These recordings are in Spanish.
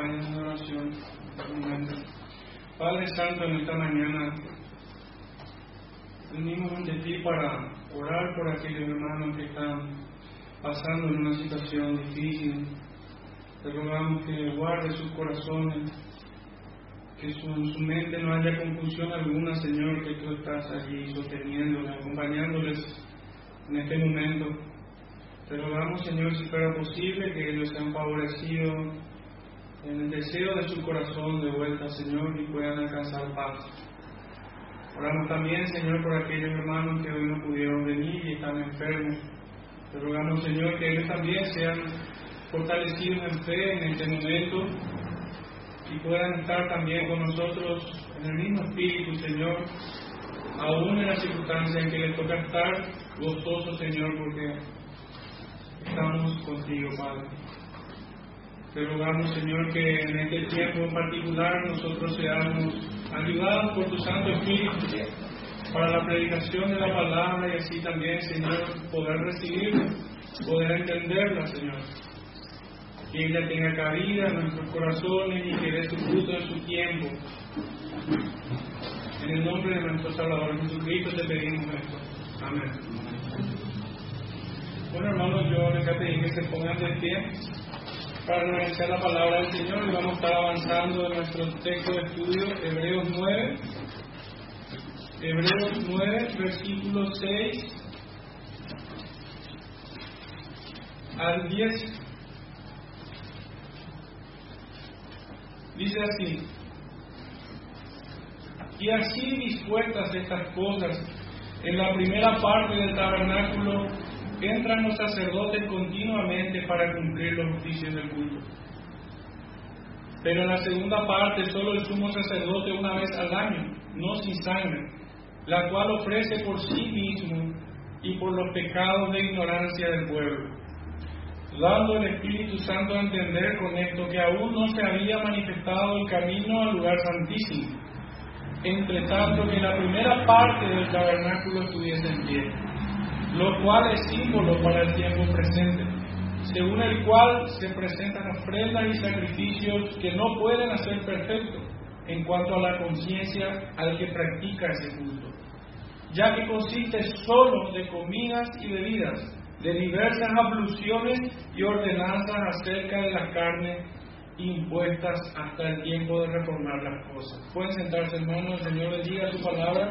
en oración. Padre Santo, en esta mañana venimos ante ti para orar por aquellos hermanos que están pasando en una situación difícil. Te rogamos que guarde sus corazones, que su, su mente no haya confusión alguna, Señor, que tú estás allí sosteniéndoles, acompañándoles en este momento. Te rogamos, Señor, si fuera posible, que ellos sean favorecidos en el deseo de su corazón de vuelta, Señor, y puedan alcanzar paz. Oramos también, Señor, por aquellos hermanos que hoy no pudieron venir y están enfermos. Te rogamos, Señor, que ellos también sean fortalecidos en fe en este momento y puedan estar también con nosotros en el mismo espíritu, Señor, aún en la circunstancia en que les toca estar gozosos, Señor, porque estamos contigo, Padre. Te rogamos, Señor, que en este tiempo en particular nosotros seamos ayudados por tu Santo Espíritu para la predicación de la palabra y así también, Señor, poder recibirla, poder entenderla, Señor. Que ella tenga cabida en nuestros corazones y que dé su fruto en su tiempo. En el nombre de nuestro Salvador Jesucristo te pedimos esto. Amén. Bueno, hermanos, yo les pedí que se pongan de pie para analizar la palabra del Señor y vamos a estar avanzando en nuestro texto de estudio, Hebreos 9. Hebreos 9, versículo 6 al 10. Dice así, y así dispuestas estas cosas, en la primera parte del tabernáculo entran los sacerdotes continuamente para cumplir los oficios del culto. Pero en la segunda parte solo el sumo sacerdote una vez al año, no sin sangre, la cual ofrece por sí mismo y por los pecados de ignorancia del pueblo, dando el Espíritu Santo a entender con esto que aún no se había manifestado el camino al lugar santísimo, entre tanto que la primera parte del tabernáculo estuviese en pie lo cual es símbolo para el tiempo presente, según el cual se presentan ofrendas y sacrificios que no pueden hacer perfecto en cuanto a la conciencia al que practica ese culto, ya que consiste solo de comidas y bebidas, de diversas abluciones y ordenanzas acerca de la carne impuestas hasta el tiempo de reformar las cosas. Pueden sentarse, hermanos, el Señor les diga su palabra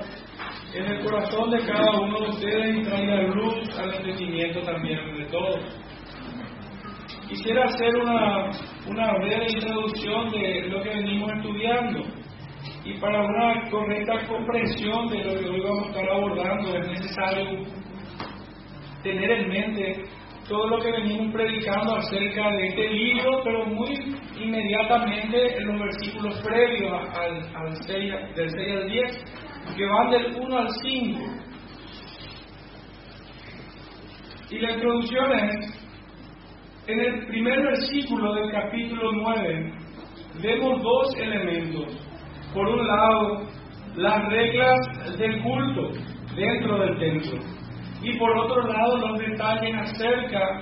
en el corazón de cada uno de ustedes y traiga luz al entendimiento también de todos. Quisiera hacer una, una breve introducción de lo que venimos estudiando. Y para una correcta comprensión de lo que hoy vamos a estar abordando es necesario tener en mente todo lo que venimos predicando acerca de este libro, pero muy inmediatamente en los versículos previos al, al 6, del 6 al 10, que van del 1 al 5. Y la introducción es, en el primer versículo del capítulo 9, vemos dos elementos. Por un lado, las reglas del culto dentro del templo y por otro lado los detalles acerca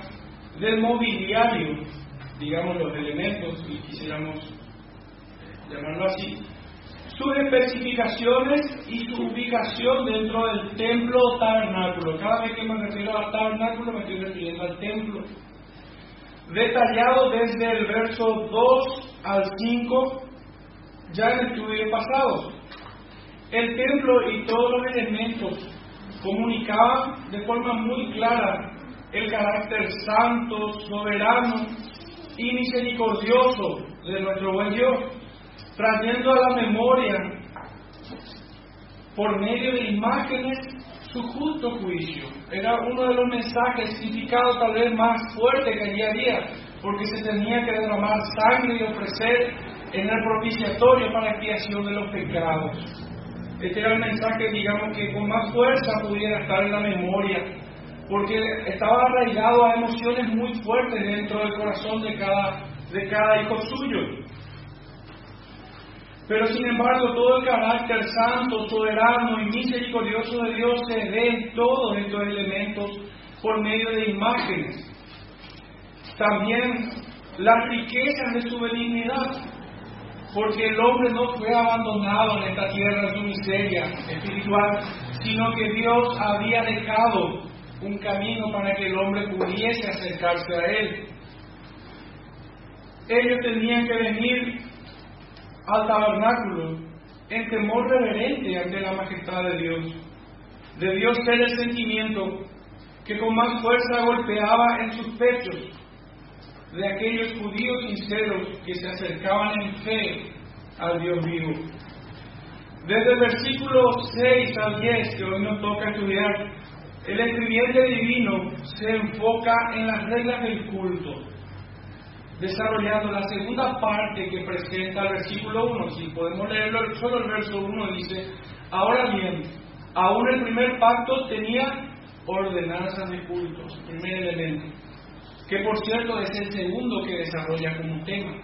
del mobiliario, digamos los elementos, si quisiéramos llamarlo así, sus especificaciones y su ubicación dentro del templo o tabernáculo. Cada vez que me refiero al tabernáculo me estoy refiriendo al templo. Detallado desde el verso 2 al 5, ya en el estudio pasado. El templo y todos los elementos comunicaban de forma muy clara el carácter santo, soberano y misericordioso de nuestro buen Dios, trayendo a la memoria por medio de imágenes su justo juicio. Era uno de los mensajes significados tal vez más fuerte que allí había, porque se tenía que derramar sangre y ofrecer en el propiciatorio para expiación de los pecados. Este era el mensaje, digamos, que con más fuerza pudiera estar en la memoria, porque estaba arraigado a emociones muy fuertes dentro del corazón de cada, de cada hijo suyo. Pero sin embargo, todo el carácter santo, soberano y misericordioso de Dios se ve en todos estos elementos por medio de imágenes. También las riquezas de su benignidad, porque el hombre no fue abandonado en esta tierra en su miseria espiritual, sino que Dios había dejado un camino para que el hombre pudiese acercarse a Él. Ellos tenían que venir al tabernáculo en temor reverente ante la majestad de Dios. Debió ser el sentimiento que con más fuerza golpeaba en sus pechos de aquellos judíos sinceros que se acercaban en fe al Dios vivo. Desde el versículo 6 al 10 que hoy nos toca estudiar, el escribiente divino se enfoca en las reglas del culto, desarrollando la segunda parte que presenta el versículo 1. Si podemos leerlo, solo el verso 1 dice, ahora bien, aún el primer pacto tenía ordenanzas de culto, primer elemento, que por cierto es el segundo que desarrolla como tema.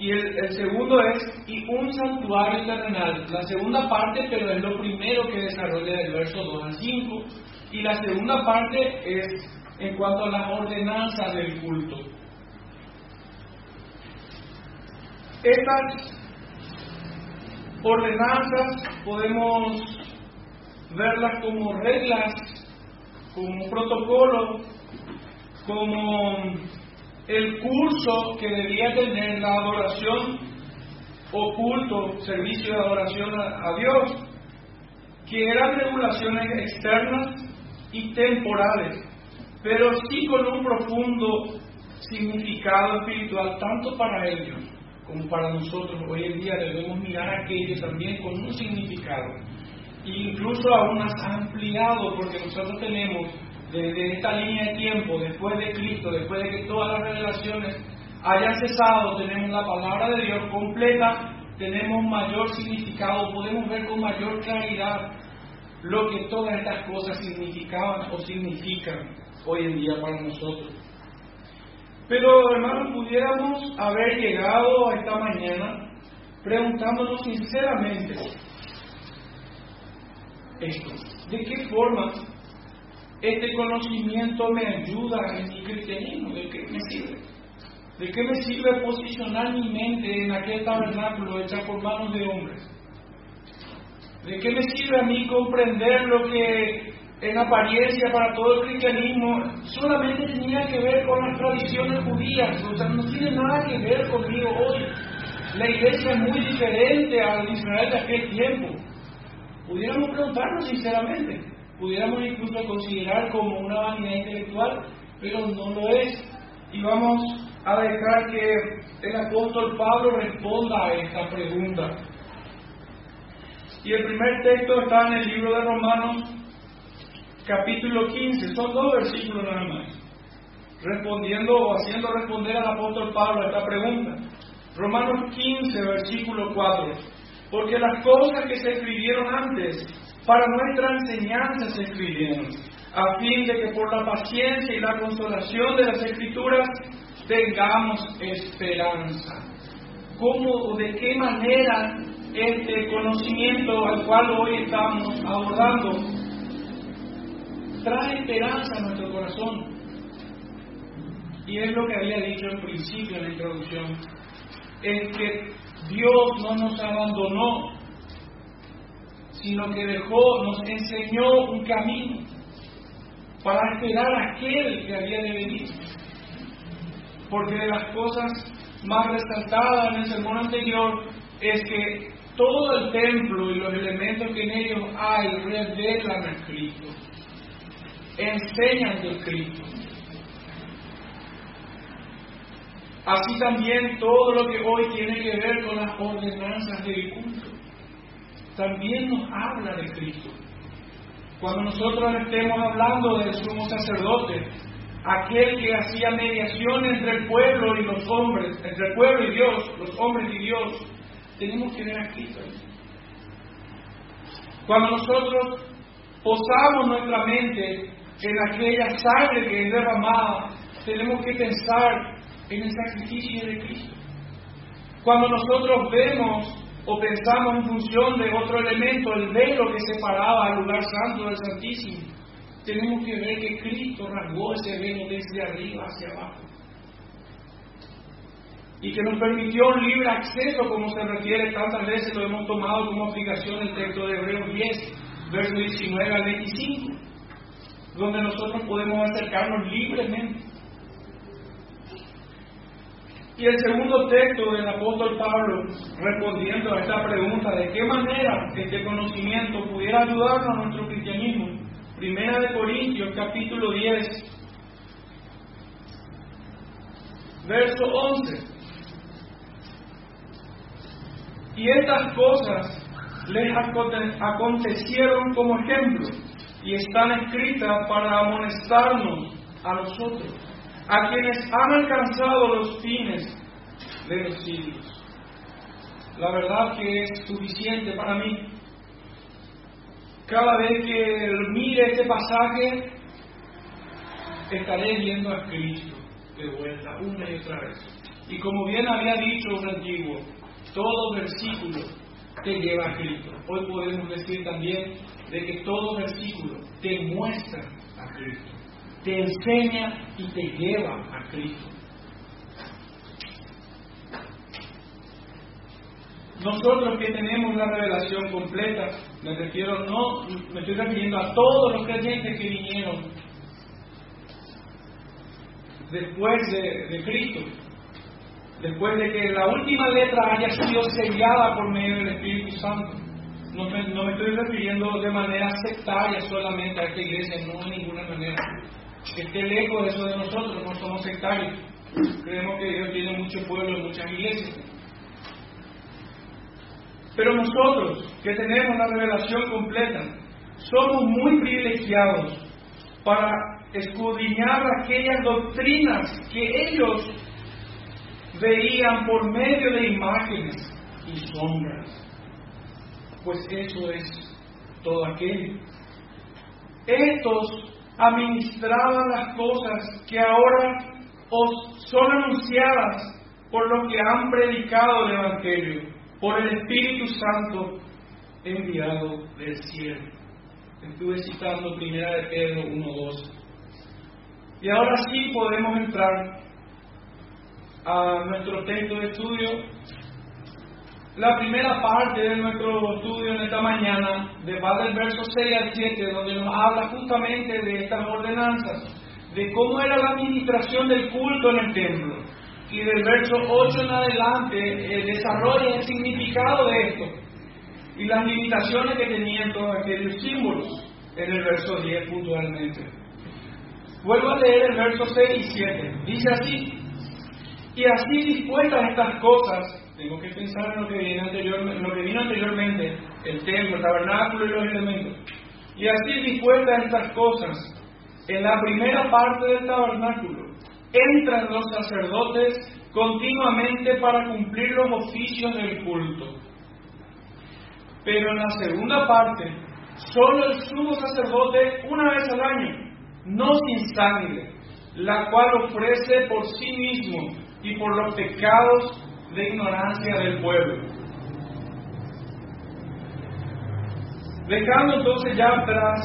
Y el, segundo es, y un santuario terrenal, la segunda parte, pero es lo primero que desarrolla del verso 2 al 5, y la segunda parte es en cuanto a las ordenanzas del culto. Estas ordenanzas podemos verlas como reglas, como protocolo, como el curso que debía tener la adoración o culto, servicio de adoración a, a Dios, que eran regulaciones externas y temporales, pero sí con un profundo significado espiritual, tanto para ellos como para nosotros. Hoy en día debemos mirar aquello también con un significado, incluso aún más ampliado, porque nosotros tenemos desde esta línea de tiempo, después de Cristo, después de que todas las revelaciones hayan cesado, tenemos la palabra de Dios completa, tenemos mayor significado, podemos ver con mayor claridad lo que todas estas cosas significaban o significan hoy en día para nosotros. Pero hermanos, pudiéramos haber llegado a esta mañana preguntándonos sinceramente esto, ¿de qué forma este conocimiento me ayuda en mi cristianismo? ¿De qué me sirve? ¿De qué me sirve posicionar mi mente en aquel tabernáculo hecho por manos de hombres? ¿De qué me sirve a mí comprender lo que en apariencia para todo el cristianismo solamente tenía que ver con las tradiciones judías? O sea, no tiene nada que ver conmigo hoy. La iglesia es muy diferente al Israel de aquel tiempo. Pudiéramos preguntarnos sinceramente, pudiéramos incluso considerar como una vanidad intelectual, pero no lo es. Y vamos a dejar que el apóstol Pablo responda a esta pregunta. Y el primer texto está en el libro de Romanos, capítulo 15. Son dos versículos nada más. Respondiendo o haciendo responder al apóstol Pablo a esta pregunta. Romanos 15, versículo 4. Porque las cosas que se escribieron antes, para nuestra enseñanza se escribieron, a fin de que por la paciencia y la consolación de las escrituras tengamos esperanza. ¿Cómo o de qué manera este conocimiento al cual hoy estamos abordando trae esperanza a nuestro corazón. Y es lo que había dicho en principio en la introducción, es que Dios no nos abandonó, sino que dejó, nos enseñó un camino para esperar a aquel que había de venir. Porque de las cosas más resaltadas en el sermón anterior es que todo el templo y los elementos que en ellos hay revelan a Cristo, enseñan de Cristo. Así también todo lo que hoy tiene que ver con las ordenanzas del culto, también nos habla de Cristo. Cuando nosotros estemos hablando del sumo sacerdote, aquel que hacía mediación entre el pueblo y los hombres, entre el pueblo y Dios, los hombres y Dios, tenemos que ver a Cristo. Cuando nosotros posamos nuestra mente en aquella sangre que es derramada, tenemos que pensar en el sacrificio de Cristo. Cuando nosotros vemos o pensamos en función de otro elemento, el velo que separaba al lugar santo del Santísimo, tenemos que ver que Cristo rasgó ese velo desde arriba hacia abajo. y que nos permitió un libre acceso, como se refiere tantas veces, lo hemos tomado como aplicación el texto de Hebreos 10, versos 19 al 25, donde nosotros podemos acercarnos libremente. Y el segundo texto del apóstol Pablo, respondiendo a esta pregunta, ¿de qué manera este conocimiento pudiera ayudarnos a nuestro cristianismo? Primera de Corintios, capítulo 10, verso 11. Y estas cosas les acontecieron como ejemplo y están escritas para amonestarnos a nosotros, a quienes han alcanzado los fines de los siglos. La verdad que es suficiente para mí. Cada vez que mire este pasaje, estaré viendo a Cristo de vuelta una y otra vez. Y como bien había dicho un antiguo, todo versículo te lleva a Cristo. Hoy podemos decir también de que todo versículo te muestra a Cristo, te enseña y te lleva a Cristo. Nosotros que tenemos la revelación completa, me refiero, no, me estoy refiriendo a todos los creyentes que vinieron después de, Cristo, después de que la última letra haya sido sellada por medio del Espíritu Santo. No me, no me estoy refiriendo de manera sectaria solamente a esta iglesia, no de ninguna manera. Que esté lejos de eso de nosotros, no somos sectarios. Creemos que Dios tiene mucho pueblo y muchas iglesias. Pero nosotros, que tenemos la revelación completa, somos muy privilegiados para escudriñar aquellas doctrinas que ellos veían por medio de imágenes y sombras. Pues eso es todo aquello. Estos administraban las cosas que ahora os son anunciadas por los que han predicado el Evangelio, por el Espíritu Santo enviado del cielo. Estuve citando primera de Pedro 1.12. Y ahora sí podemos entrar a nuestro texto de estudio. La primera parte de nuestro estudio en esta mañana va del verso 6 al 7, donde nos habla justamente de estas ordenanzas, de cómo era la administración del culto en el templo. Y del verso 8 en adelante el desarrollo el significado de esto y las limitaciones que tenían todos aquellos símbolos en el verso 10 puntualmente. Vuelvo a leer el verso 6 y 7. Dice así, y así dispuestas estas cosas, tengo que pensar en lo que, lo que vino anteriormente, el templo, el tabernáculo y los elementos. Y así dispuestas estas cosas, en la primera parte del tabernáculo, entran los sacerdotes continuamente para cumplir los oficios del culto. Pero en la segunda parte, solo el sumo sacerdote una vez al año, no sin sangre, la cual ofrece por sí mismo y por los pecados de ignorancia del pueblo. Dejando entonces ya atrás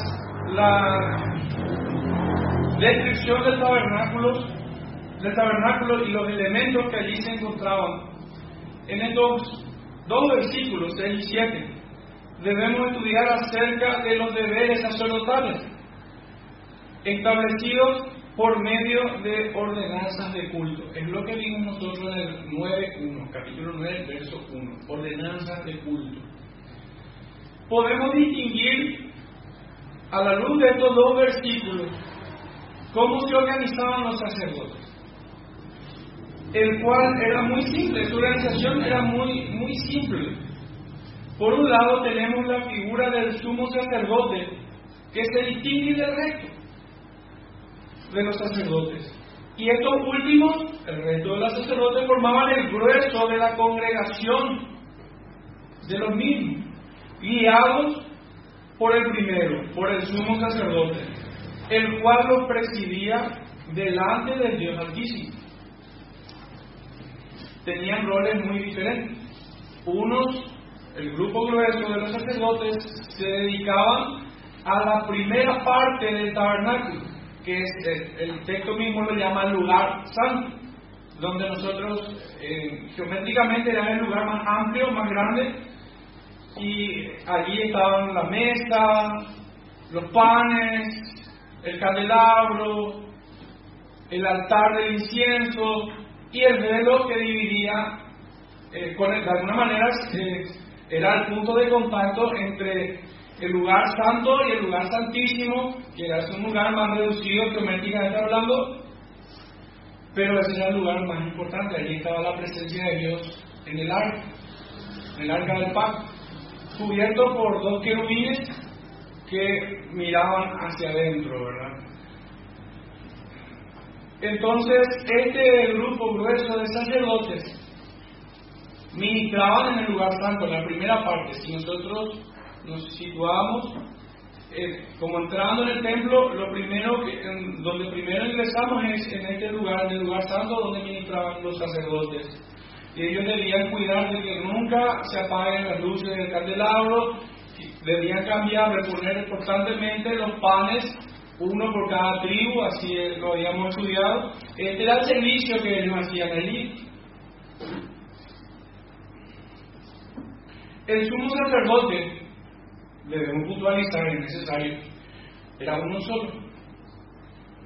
la descripción del tabernáculo, del tabernáculo y los elementos que allí se encontraban, en estos dos versículos, 6 y 7, debemos estudiar acerca de los deberes sacerdotales establecidos por medio de ordenanzas de culto. Es lo que vimos nosotros en el 9.1, capítulo 9, verso 1, ordenanzas de culto. Podemos distinguir a la luz de estos dos versículos cómo se organizaban los sacerdotes, el cual era muy simple, su organización era muy, muy simple. Por un lado tenemos la figura del sumo sacerdote que se distingue del resto de los sacerdotes. Y estos últimos, el resto de los sacerdotes, formaban el grueso de la congregación de los mismos, guiados por el primero, por el sumo sacerdote, el cual los presidía delante del Dios Altísimo. Tenían roles muy diferentes. Unos, el grupo grueso de los sacerdotes, se dedicaban a la primera parte del tabernáculo, que es el, texto mismo lo llama lugar santo, donde nosotros eh, geométricamente era el lugar más amplio, más grande, y allí estaban la mesa, los panes, el candelabro, el altar del incienso y el velo que dividía, eh, con de alguna manera eh, era el punto de contacto entre el lugar santo y el lugar santísimo, que era un lugar más reducido geométricamente hablando, pero ese era el lugar más importante, allí estaba la presencia de Dios en el arca, en el arca del pacto, cubierto por dos querubines que miraban hacia adentro, ¿verdad? Entonces, este grupo grueso de sacerdotes ministraban en el lugar santo, en la primera parte. Si nosotros nos situamos eh, como entrando en el templo, lo primero que, donde primero ingresamos es en este lugar, en el lugar santo donde ministraban los sacerdotes. Y ellos debían cuidar de que nunca se apaguen las luces del candelabro, debían cambiar, reponer constantemente los panes, uno por cada tribu, así lo habíamos estudiado. Este era el servicio que ellos hacían allí. El sumo sacerdote, debemos puntualizar, es necesario, era uno solo.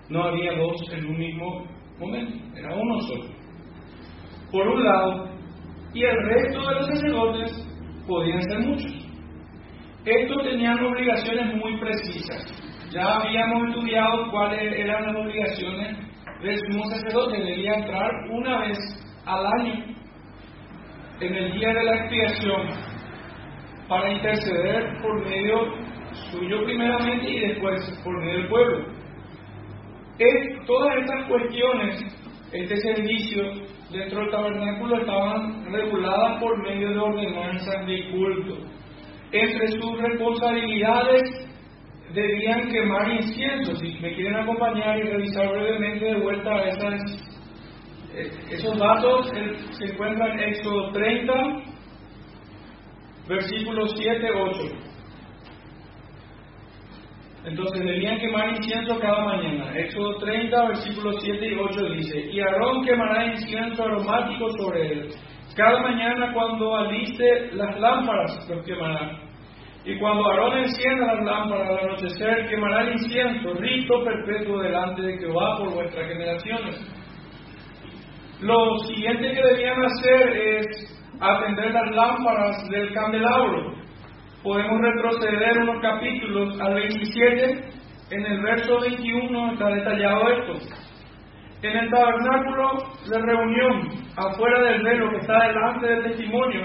No había dos en un mismo momento, era uno solo. Por un lado, y el resto de los sacerdotes podían ser muchos. Estos tenían obligaciones muy precisas. Ya habíamos estudiado cuáles eran las obligaciones del sumo sacerdote. Debía entrar una vez al año en el día de la expiación para interceder por medio suyo primeramente y después por medio del pueblo. Es, todas estas cuestiones, este servicio dentro del tabernáculo estaban reguladas por medio de ordenanzas de culto. Entre sus responsabilidades debían quemar incienso. Si me quieren acompañar y revisar brevemente de vuelta esas, esos datos, se encuentran en Éxodo 30, versículos 7, 8. Entonces debían quemar incienso cada mañana. Éxodo 30, versículos 7 y 8 dice, y Aarón quemará incienso aromático sobre él. Cada mañana cuando aliste las lámparas los quemará. Y cuando Aarón encienda las lámparas al anochecer, quemará el incienso, rito perpetuo delante de Jehová por vuestras generaciones. Lo siguiente que debían hacer es atender las lámparas del candelabro. Podemos retroceder unos capítulos al 27, en el verso 21 está detallado esto. En el tabernáculo de reunión, afuera del velo que está delante del testimonio,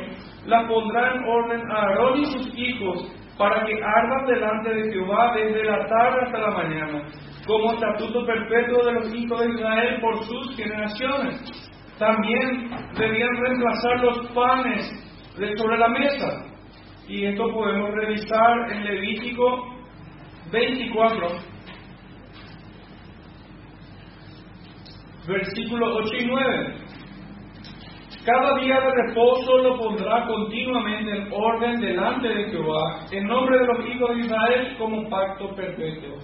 la pondrá en orden a Aarón y sus hijos para que ardan delante de Jehová desde la tarde hasta la mañana, como estatuto perpetuo de los hijos de Israel por sus generaciones. También debían reemplazar los panes de sobre la mesa. Y esto podemos revisar en Levítico 24, versículos 8 y 9. Cada día de reposo lo pondrá continuamente en orden delante de Jehová, en nombre de los hijos de Israel, como pacto perpetuo.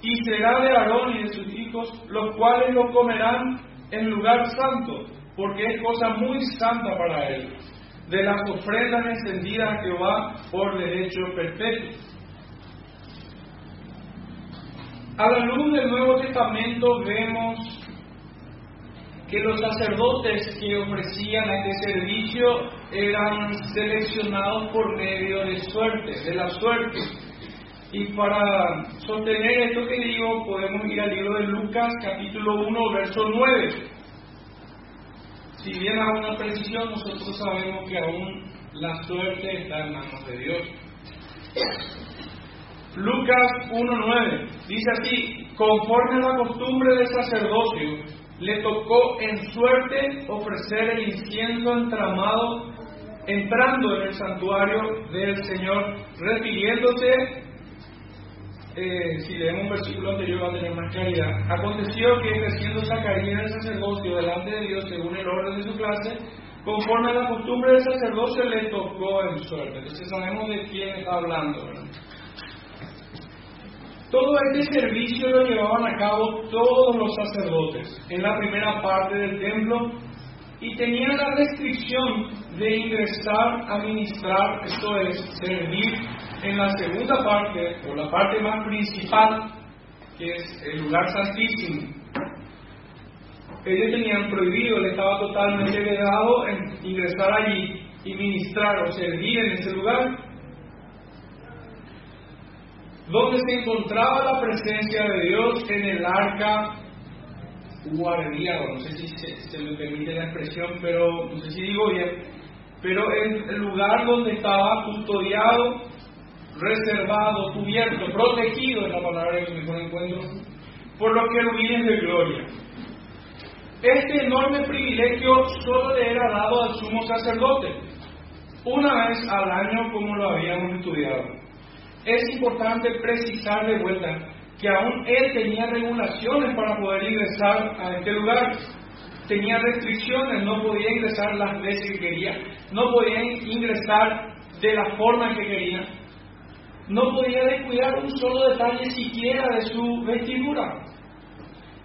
Y será de Aarón y de sus hijos, los cuales lo comerán en lugar santo, porque es cosa muy santa para él. De las ofrendas encendidas a Jehová por derecho perpetuo. A la luz del Nuevo Testamento vemos que los sacerdotes que ofrecían este servicio eran seleccionados por medio de suerte, de la suerte. Y para sostener esto que digo, podemos ir al libro de Lucas, capítulo 1, verso 9. Si bien hago una precisión, nosotros sabemos que aún la suerte está en manos de Dios. Lucas 1.9 dice así, conforme a la costumbre del sacerdocio, le tocó en suerte ofrecer el incienso entramado entrando en el santuario del Señor, refiriéndose, eh, si leemos un versículo anterior va a tener más claridad, aconteció que ejerciendo Zacarías el sacerdocio delante de Dios según el orden de su clase, conforme a la costumbre del sacerdocio le tocó en suerte. Entonces sabemos de quién está hablando. Todo este servicio lo llevaban a cabo todos los sacerdotes en la primera parte del templo y tenían la restricción de ingresar a ministrar, esto es, servir en la segunda parte o la parte más principal, que es el lugar santísimo. Ellos tenían prohibido, le estaba totalmente vedado en ingresar allí y ministrar o servir en ese lugar donde se encontraba la presencia de Dios en el arca guardiado, no sé si se, me permite la expresión, pero no sé si digo bien, pero en el lugar donde estaba custodiado, reservado, cubierto, protegido, es la palabra que mejor encuentro, por los querubines de gloria. Este enorme privilegio solo le era dado al sumo sacerdote, una vez al año como lo habíamos estudiado es importante precisar de vuelta que aún él tenía regulaciones para poder ingresar a este lugar. Tenía restricciones, no podía ingresar las veces que quería, no podía ingresar de la forma que quería, no podía descuidar un solo detalle siquiera de su vestidura,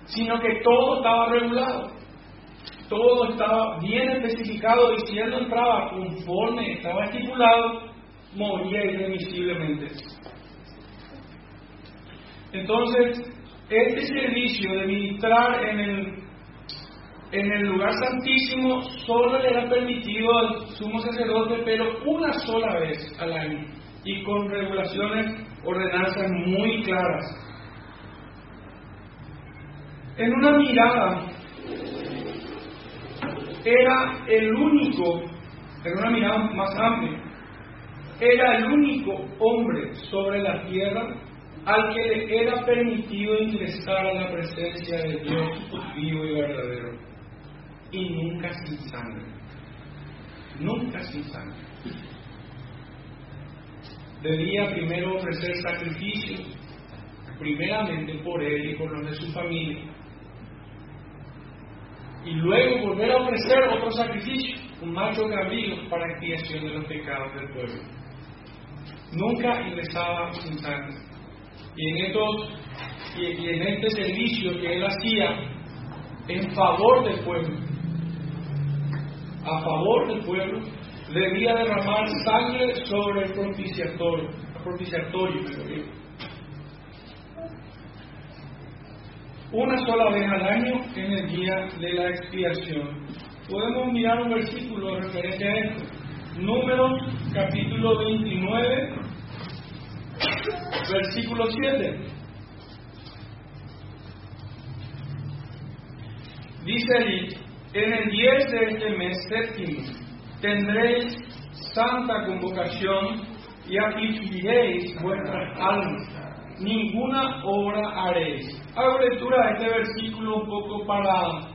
sino que todo estaba regulado, todo estaba bien especificado y si él no entraba conforme estaba estipulado, moría irremisiblemente. Entonces, este servicio de ministrar en el, en el lugar santísimo solo le era permitido al sumo sacerdote, pero una sola vez al año y con regulaciones, ordenanzas muy claras. En una mirada, era el único, en una mirada más amplia, era el único hombre sobre la tierra al que le era permitido ingresar a la presencia de Dios vivo y verdadero. Y nunca sin sangre. Nunca sin sangre. Debía primero ofrecer sacrificio, primeramente por él y por los de su familia. Y luego volver a ofrecer otro sacrificio, un macho cabrío para expiación de los pecados del pueblo. Nunca ingresaba sin sangre. Y en, estos, y, en este servicio que él hacía en favor del pueblo, a favor del pueblo, debía derramar sangre sobre el propiciatorio, propiciatorio una sola vez al año en el día de la expiación. Podemos mirar un versículo referente a esto. Números capítulo 29, Versículo 7. Dice allí, en el 10 de este mes séptimo tendréis santa convocación y afligiréis vuestras almas. Ninguna obra haréis. Hago lectura de este versículo un poco para,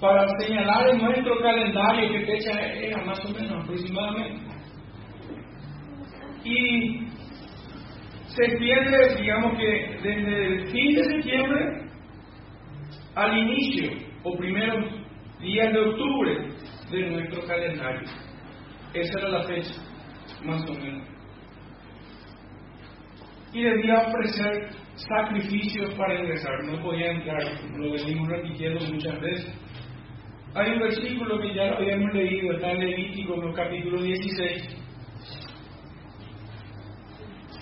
para señalar en nuestro calendario qué fecha era, más o menos aproximadamente. Y se extiende, digamos que desde el fin de septiembre al inicio o primeros días de octubre de nuestro calendario. Esa era la fecha, más o menos. Y debía ofrecer sacrificios para ingresar, no podía entrar, lo venimos repitiendo muchas veces. Hay un versículo que ya lo habíamos leído, está en Levítico, en el capítulo 16,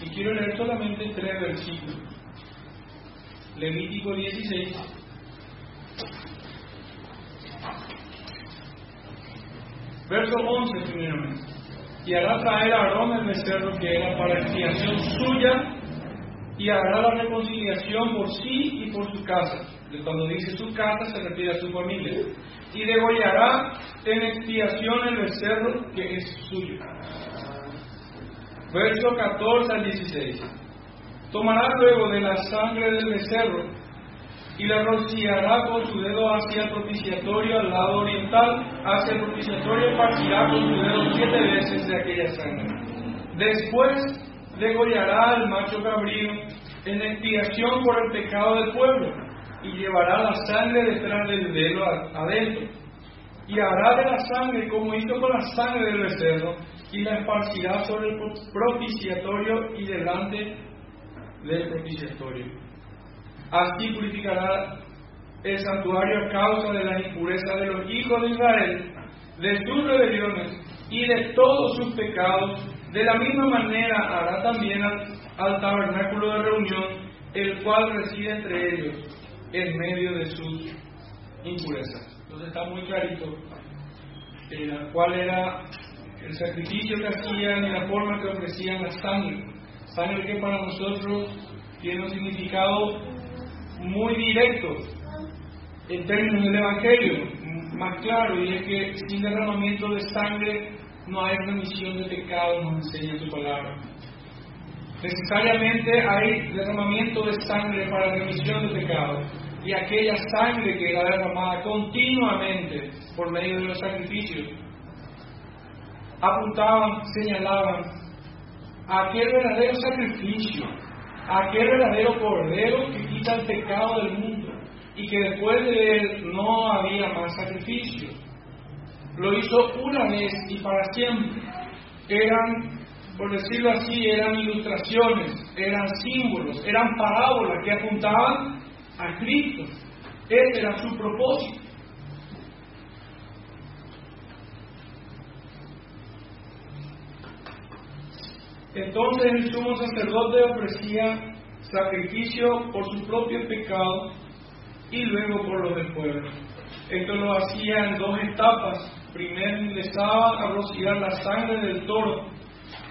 y quiero leer solamente tres versículos. Levítico 16. Verso 11 primeramente. Y hará traer a Aarón el becerro que era para expiación suya, y hará la reconciliación por sí y por su casa. Cuando dice su casa se refiere a su familia. Y degollará en expiación el becerro que es suyo verso 14 al 16. Tomará luego de la sangre del becerro y la rociará con su dedo hacia el propiciatorio al lado oriental, hacia el propiciatorio partirá con su dedo siete veces de aquella sangre. Después degollará al macho cabrío en expiación por el pecado del pueblo y llevará la sangre detrás del dedo adentro. Y hará de la sangre como hizo con la sangre del becerro y la esparcirá sobre el propiciatorio y delante del propiciatorio. Así purificará el santuario a causa de la impureza de los hijos de Israel, de sus rebeliones y de todos sus pecados. De la misma manera hará también al, tabernáculo de reunión, el cual reside entre ellos, en medio de sus impurezas. Entonces está muy clarito eh, cuál era el sacrificio que hacían y la forma que ofrecían la sangre. Sangre que para nosotros tiene un significado muy directo en términos del Evangelio, más claro, y es que sin derramamiento de sangre no hay remisión de pecado, nos enseña su palabra. Necesariamente hay derramamiento de sangre para remisión de pecado. Y aquella sangre que era derramada continuamente por medio de los sacrificios, apuntaban, señalaban a aquel verdadero sacrificio, aquel verdadero cordero que quita el pecado del mundo y que después de él no había más sacrificio. Lo hizo una vez y para siempre. Eran, por decirlo así, eran ilustraciones, eran símbolos, eran parábolas que apuntaban a Cristo. Ese era su propósito. Entonces el sumo sacerdote ofrecía sacrificio por su propio pecado y luego por los del pueblo. Esto lo hacía en dos etapas. Primero ingresaba a rociar la sangre del toro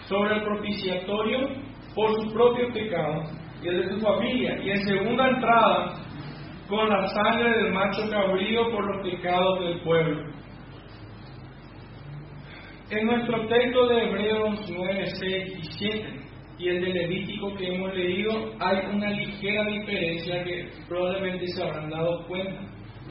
sobre el propiciatorio por su propio pecado y el de su familia. Y en segunda entrada, con la sangre del macho cabrío por los pecados del pueblo. En nuestro texto de Hebreos 9, 6 y 7 y el de Levítico que hemos leído, hay una ligera diferencia que probablemente se habrán dado cuenta.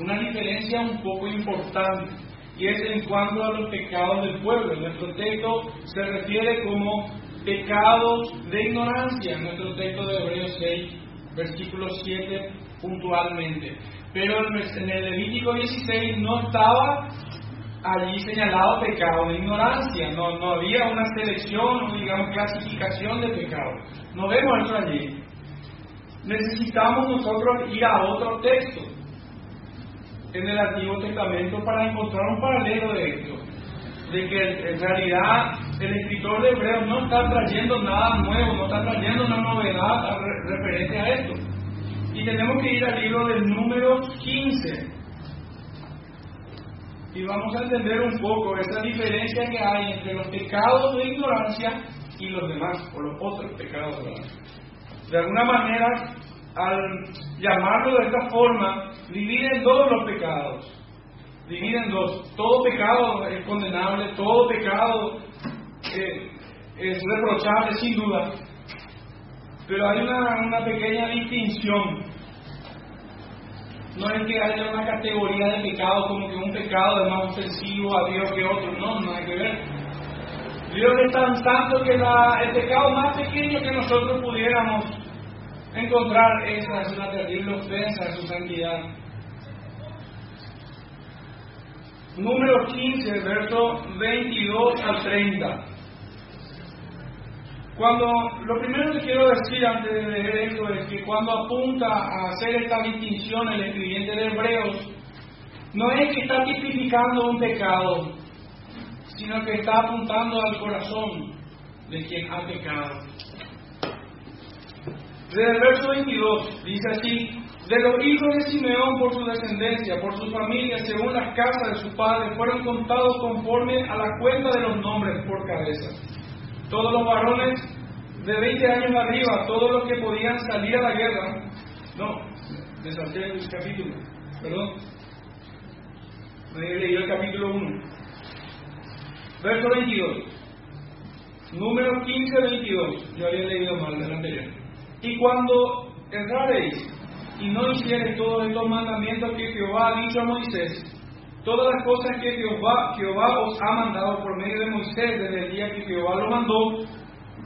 Una diferencia un poco importante, y es en cuanto a los pecados del pueblo. Nuestro texto se refiere como pecados de ignorancia, en nuestro texto de Hebreos 6, versículo 7 puntualmente. Pero en el Levítico 16 no estaba allí señalado pecado de ignorancia, no, no había una selección, digamos, clasificación de pecado. No vemos eso allí. Necesitamos nosotros ir a otro texto en el Antiguo Testamento para encontrar un paralelo de esto, de que en realidad el escritor de Hebreos no está trayendo nada nuevo, no está trayendo una novedad referente a esto. Y tenemos que ir al libro del número 15, y vamos a entender un poco esa diferencia que hay entre los pecados de ignorancia y los demás, o los otros pecados. De alguna manera, al llamarlo de esta forma, dividen todos los pecados. Dividen dos. Todo pecado es condenable, todo pecado eh, es reprochable, sin duda. Pero hay una pequeña distinción no es que haya una categoría de pecado como que un pecado es más ofensivo a Dios que otro, no, no hay que ver. Dios es tan santo que el pecado más pequeño que nosotros pudiéramos encontrar esa es una terrible ofensa de su santidad. Número 15, verso 22 al 30. Cuando lo primero que quiero decir antes de leer esto es que cuando apunta a hacer esta distinción el escribiente de Hebreos, no es que está tipificando un pecado, sino que está apuntando al corazón de quien ha pecado. Desde el verso 22 dice así, de los hijos de Simeón por su descendencia, por su familia, según las casas de su padre, fueron contados conforme a la cuenta de los nombres por cabeza todos los varones de 20 años arriba, todos los que podían salir a la guerra, no, me salté el capítulo, perdón, me he leído el capítulo 1, verso 22, número 15, 22, yo había leído mal el anterior, y cuando errareis y no hiciereis todos estos mandamientos que Jehová ha dicho a Moisés, todas las cosas que Jehová, Jehová os ha mandado por medio de Moisés desde el día que Jehová lo mandó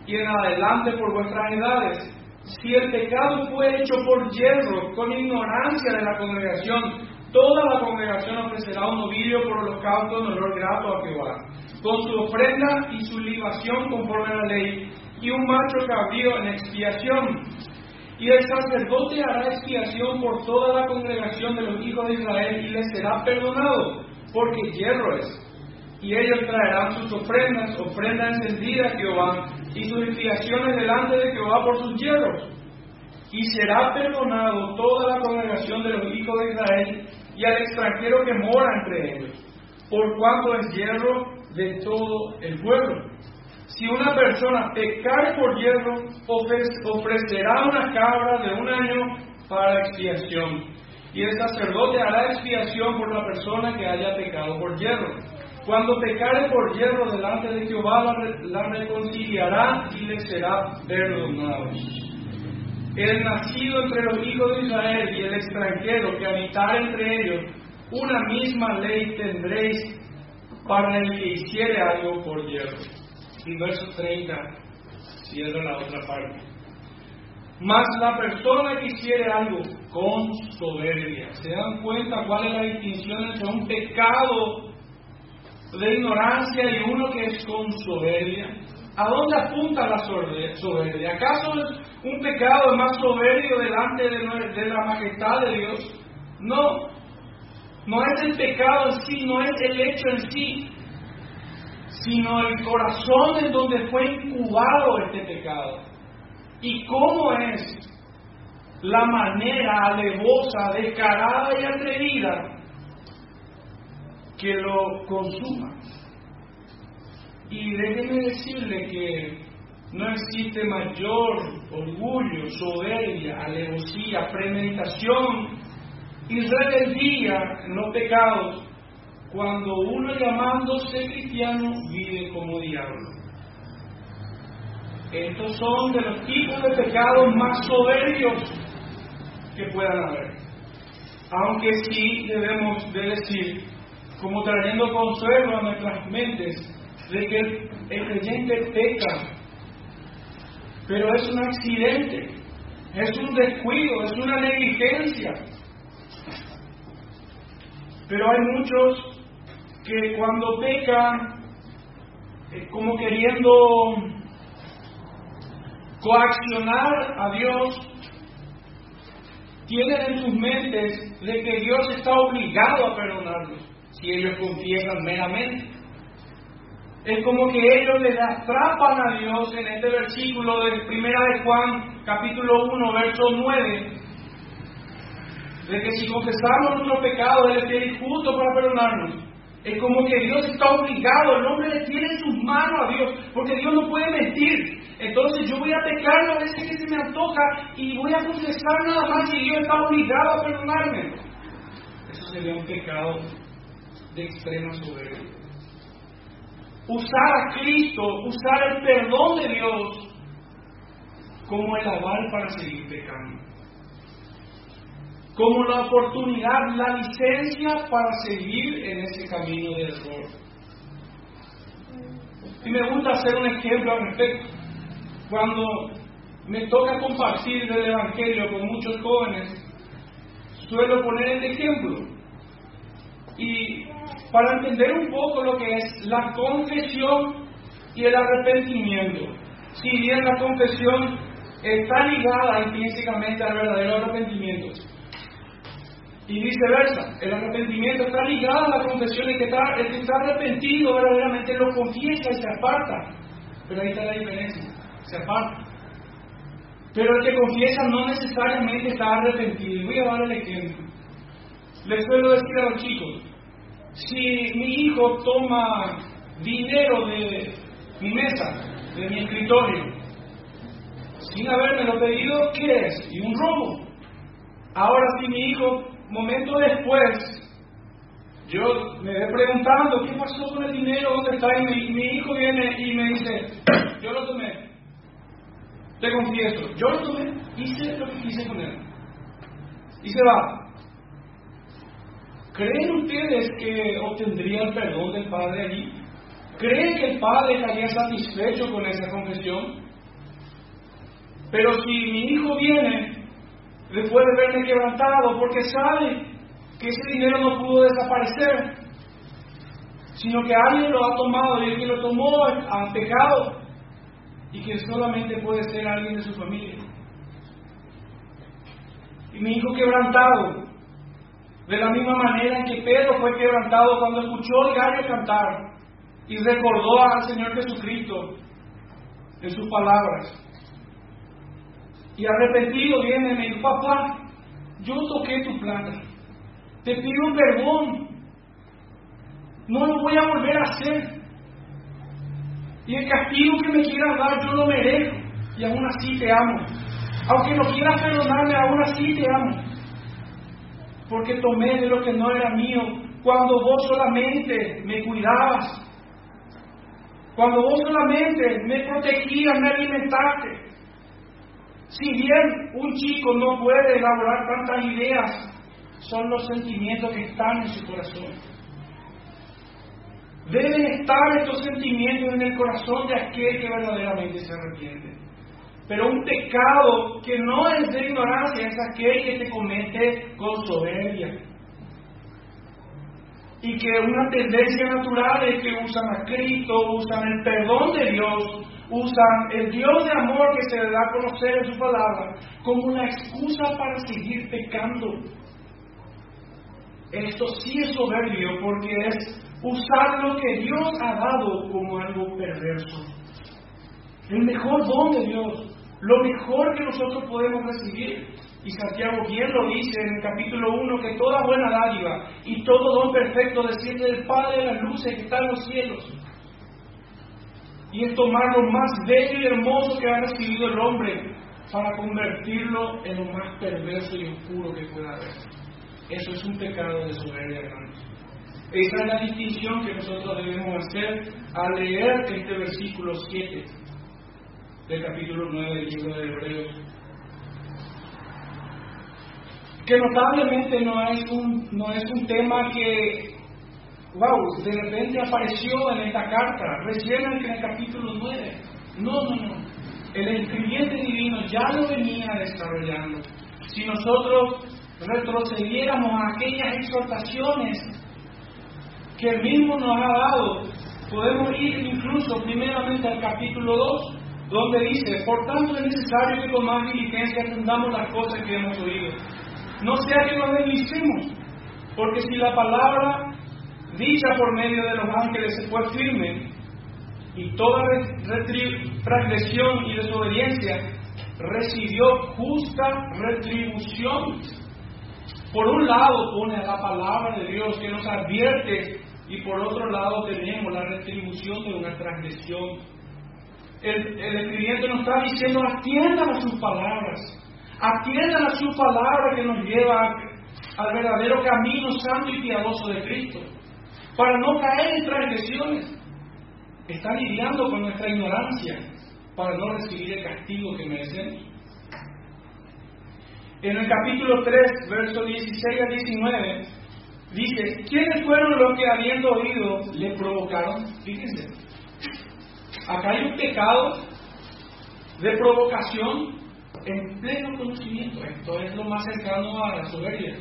y en adelante por vuestras edades. Si el pecado fue hecho por hierro, con ignorancia de la congregación, toda la congregación ofrecerá un novillo por holocausto en olor grato a Jehová, con su ofrenda y su libación conforme a la ley, y un macho cabrío en expiación. Y el sacerdote hará expiación por toda la congregación de los hijos de Israel y les será perdonado, porque hierro es. Y ellos traerán sus ofrendas, ofrenda encendida a Jehová, y sus expiaciones delante de Jehová por sus hierros. Y será perdonado toda la congregación de los hijos de Israel y al extranjero que mora entre ellos, por cuanto es hierro de todo el pueblo. Si una persona pecare por hierro, ofrecerá una cabra de un año para expiación. Y el sacerdote hará expiación por la persona que haya pecado por hierro. Cuando pecare por hierro delante de Jehová, la, reconciliará y le será perdonado. El nacido entre los hijos de Israel y el extranjero que habitar entre ellos, una misma ley tendréis para el que hiciere algo por hierro. Y verso 30 cierra la otra parte. Mas la persona que hiciere algo con soberbia, ¿se dan cuenta cuál es la distinción entre un pecado de ignorancia y uno que es con soberbia? ¿A dónde apunta la soberbia? ¿Acaso es un pecado más soberbio delante de, la majestad de Dios? No, no es el pecado en sí, no es el hecho en sí, sino el corazón en donde fue incubado este pecado. ¿Y cómo es la manera alevosa, descarada y atrevida que lo consuma? Y déjeme decirle que no existe mayor orgullo, soberbia, alevosía, premeditación y rebeldía en los pecados cuando uno llamándose cristiano vive como diablo. Estos son de los tipos de pecados más soberbios que puedan haber. Aunque sí debemos de decir, como trayendo consuelo a nuestras mentes, de que el creyente peca, pero es un accidente, es un descuido, es una negligencia. Pero hay muchos que cuando pecan, eh, como queriendo coaccionar a Dios, tienen en sus mentes de que Dios está obligado a perdonarlos si ellos confiesan meramente. Es como que ellos le atrapan a Dios en este versículo de Primera de Juan, capítulo 1, verso 9, de que si confesamos nuestros pecados, Él es justo para perdonarnos. Es como que Dios está obligado, el hombre le tiene en sus manos a Dios, porque Dios no puede mentir. Entonces yo voy a pecar a veces que se me antoja y voy a confesar nada más y Dios está obligado a perdonarme. Eso sería un pecado de extrema soberbia. Usar a Cristo, usar el perdón de Dios como el aval para seguir pecando como la oportunidad, la licencia para seguir en ese camino de error. Y me gusta hacer un ejemplo al respecto. Cuando me toca compartir el Evangelio con muchos jóvenes, suelo poner el ejemplo. Y para entender un poco lo que es la confesión y el arrepentimiento. Si bien la confesión está ligada intrínsecamente al verdadero arrepentimiento, y viceversa, el arrepentimiento está ligado a la confesión, el que está, el que está arrepentido verdaderamente lo confiesa y se aparta. Pero ahí está la diferencia, se aparta. Pero el que confiesa no necesariamente está arrepentido. Y voy a dar el ejemplo. Les suelo decir a los chicos, si mi hijo toma dinero de mi mesa, de mi escritorio, sin haberme lo pedido, ¿qué es? Y un robo. Ahora si mi hijo momento después, yo me voy preguntando, ¿qué pasó con el dinero? ¿Dónde está? Y mi, hijo viene y me dice, yo lo tomé. Te confieso, yo lo tomé, hice lo que quise con él. Y se va. ¿Creen ustedes que obtendría el perdón del Padre allí? ¿Creen que el Padre estaría satisfecho con esa confesión? Pero si mi hijo viene después de verme quebrantado, porque sabe que ese dinero no pudo desaparecer, sino que alguien lo ha tomado y el que lo tomó ha pecado y que solamente puede ser alguien de su familia. y mi hijo quebrantado. De la misma manera en que Pedro fue quebrantado cuando escuchó el gallo cantar y recordó al Señor Jesucristo en sus palabras. Y arrepentido viene y me dijo, papá, yo toqué tu plata, te pido perdón, no lo voy a volver a hacer. Y el castigo que me quieras dar, yo lo merezco, y aún así te amo. Aunque no quieras perdonarme, aún así te amo. Porque tomé de lo que no era mío, cuando vos solamente me cuidabas, cuando vos solamente me protegías, me alimentaste. Si bien un chico no puede elaborar tantas ideas, son los sentimientos que están en su corazón. Deben estar estos sentimientos en el corazón de aquel que verdaderamente se arrepiente. Pero un pecado que no es de ignorancia es aquel que se comete con soberbia. Y que una tendencia natural es que usan a Cristo, usan el perdón de Dios, usan el Dios de amor que se le da a conocer en su palabra como una excusa para seguir pecando. Esto sí es soberbio porque es usar lo que Dios ha dado como algo perverso. El mejor don de Dios, lo mejor que nosotros podemos recibir. Y Santiago bien lo dice en el capítulo 1, que toda buena dádiva y todo don perfecto desciende del Padre de las luces que está en los cielos. Y es tomar lo más bello y hermoso que ha recibido el hombre para convertirlo en lo más perverso y oscuro que pueda haber. Eso es un pecado de soberbia grande. Esa es la distinción que nosotros debemos hacer al leer este versículo 7 del capítulo 9 del libro de Hebreos. Que notablemente no es un, no es un tema que, wow, de repente apareció en esta carta, recién en el capítulo 9. No, no, no. El escribiente divino ya lo venía desarrollando. Si nosotros retrocediéramos a aquellas exhortaciones que el mismo nos ha dado, podemos ir incluso primeramente al capítulo 2, donde dice, por tanto es necesario que con más diligencia atendamos las cosas que hemos oído. No sea que nos deslicemos, porque si la palabra dicha por medio de los ángeles se fue firme, y toda transgresión y desobediencia recibió justa retribución. Por un lado pone a la palabra de Dios que nos advierte y por otro lado tenemos la retribución de una transgresión. El, el escribiente nos está diciendo atiendan a sus palabras, atiendan a su palabra que nos lleva al verdadero camino santo y piadoso de Cristo, para no caer en transgresiones. Está lidiando con nuestra ignorancia para no recibir el castigo que merecemos. En el capítulo 3, versos 16 a 19, dice, ¿quiénes fueron los que habiendo oído le provocaron? Fíjense, acá hay un pecado de provocación en pleno conocimiento. Esto es lo más cercano a la soberbia.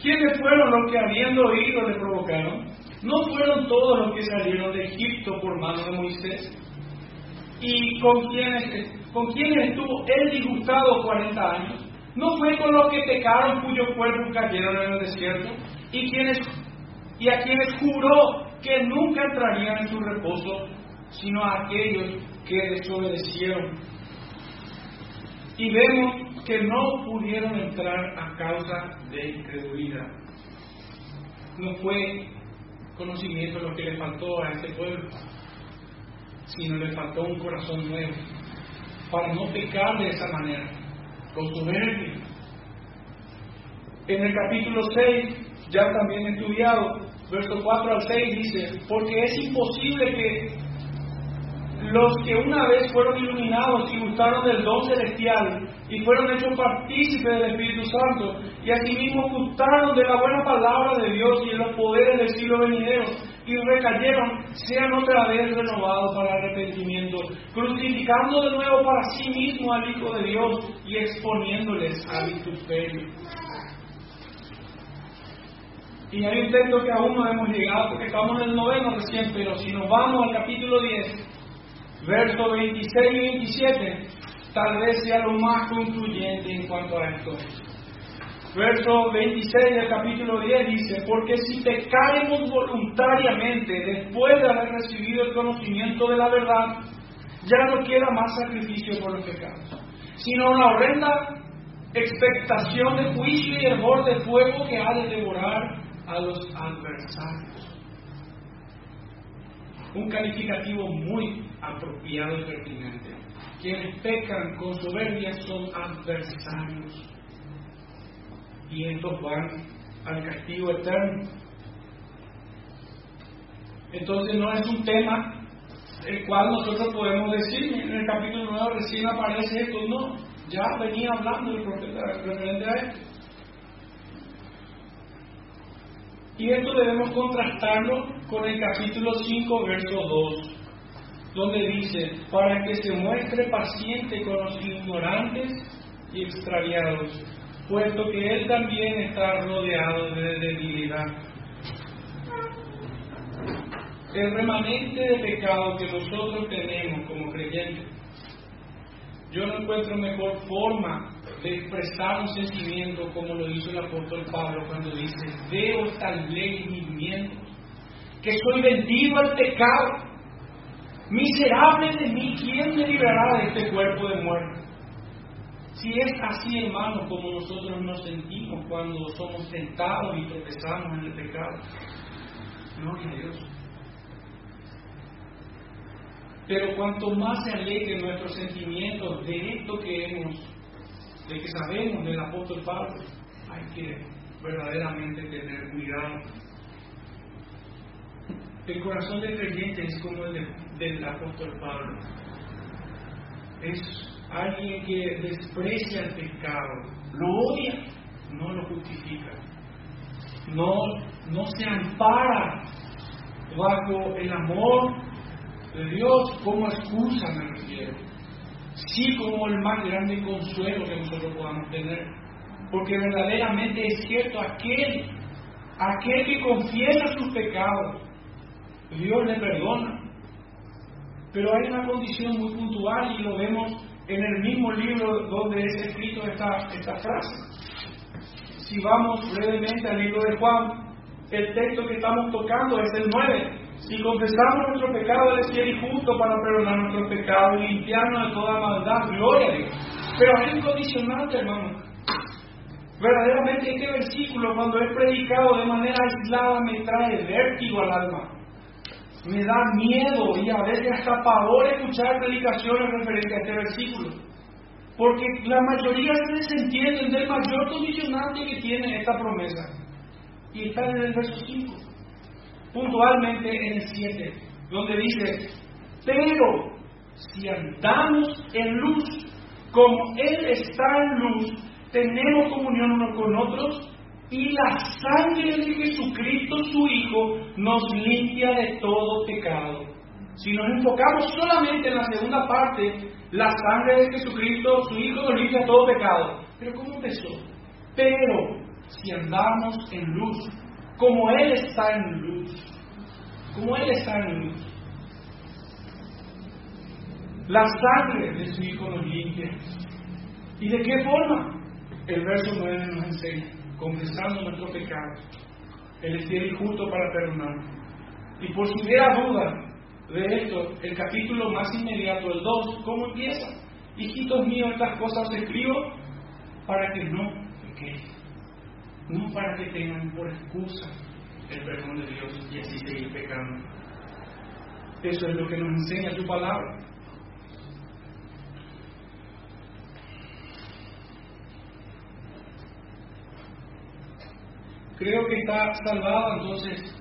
¿Quiénes fueron los que habiendo oído le provocaron? ¿No fueron todos los que salieron de Egipto por mano de Moisés? ¿Y con quienes, con quienes estuvo él disgustado 40 años? ¿No fue con los que pecaron cuyos cuerpos cayeron en el desierto? ¿Y, quienes, y a quienes juró que nunca entrarían en su reposo, sino a aquellos que desobedecieron? Y vemos que no pudieron entrar a causa de incredulidad. No fue conocimiento lo que le faltó a este pueblo, sino le faltó un corazón nuevo para no pecar de esa manera, con. En el capítulo 6, ya también estudiado, verso 4 al 6 dice, porque es imposible que los que una vez fueron iluminados y gustaron del don celestial y fueron hechos partícipes del Espíritu Santo y asimismo gustaron de la buena palabra de Dios y de los poderes del siglo venidero y recayeron, sean otra vez renovados para arrepentimiento, crucificando de nuevo para sí mismo al Hijo de Dios y exponiéndoles al vituperio. Y hay un texto que aún no hemos llegado porque estamos en el noveno recién, pero si nos vamos al capítulo 10, versos 26 y 27, tal vez sea lo más concluyente en cuanto a esto. Verso 26 del capítulo 10 dice, porque si pecaremos voluntariamente después de haber recibido el conocimiento de la verdad, ya no queda más sacrificio por los pecados, sino una horrenda expectación de juicio y hervor de fuego que ha de devorar a los adversarios. Un calificativo muy apropiado y pertinente. Quienes pecan con soberbia son adversarios y estos van al castigo eterno. Entonces no es un tema el cual nosotros podemos decir, en el capítulo 9 recién aparece esto, no, ya venía hablando el profeta referente a esto. Y esto debemos contrastarlo con el capítulo 5, verso 2, donde dice, para que se muestre paciente con los ignorantes y extraviados, puesto que Él también está rodeado de debilidad. El remanente de pecado que nosotros tenemos como creyentes, yo no encuentro mejor forma de expresar un sentimiento como lo hizo el apóstol Pablo cuando dice, veo esta ley mis miembros, que soy vendido al pecado, miserable de mí, ¿quién me librará de este cuerpo de muerte? Si es así, hermano, como nosotros nos sentimos cuando somos tentados y tropezamos en el pecado, gloria a Dios. Pero cuanto más se aleje nuestros sentimientos de esto que hemos, de que sabemos del apóstol Pablo, hay que verdaderamente tener cuidado. El corazón del creyente es como el del apóstol Pablo. Es alguien que desprecia el pecado, lo odia, no lo justifica, no, no se ampara bajo el amor de Dios como excusa, me refiero, sí como el más grande consuelo que nosotros podamos tener, porque verdaderamente es cierto, aquel, aquel que confiesa sus pecados, Dios le perdona. Pero hay una condición muy puntual y lo vemos en el mismo libro donde es escrito esta, esta frase. Si vamos brevemente al libro de Juan, el texto que estamos tocando es el 9. Si confesamos nuestro pecado, Él es fiel justo para perdonar nuestros pecados y limpiarnos de toda maldad. Gloria a Dios. Pero hay un condicionante, hermano. Verdaderamente este versículo, cuando es predicado de manera aislada, me trae vértigo al alma me da miedo y a veces hasta pavor escuchar predicaciones referentes a este versículo. Porque la mayoría se desentienden del mayor condicionante que tiene esta promesa. Y está en el verso 5, puntualmente en el 7, donde dice, pero si andamos en luz, como Él está en luz, tenemos comunión unos con otros y la sangre de Jesucristo, su Hijo, nos limpia de todo pecado. Si nos enfocamos solamente en la segunda parte, la sangre de Jesucristo, su Hijo, nos limpia de todo pecado. Pero ¿cómo empezó? Pero si andamos en luz, como Él está en luz, como Él está en luz, la sangre de su Hijo nos limpia. ¿Y de qué forma? El verso 9 nos enseña confesando nuestro pecado. Él es fiel y justo para perdonar. Y por si hubiera duda de esto, el capítulo más inmediato, el 2, ¿cómo empieza? Hijitos míos, estas cosas os escribo para que no pequéis, no para que tengan por excusa el perdón de Dios y así seguir pecando. Eso es lo que nos enseña su palabra. creo que está salvado entonces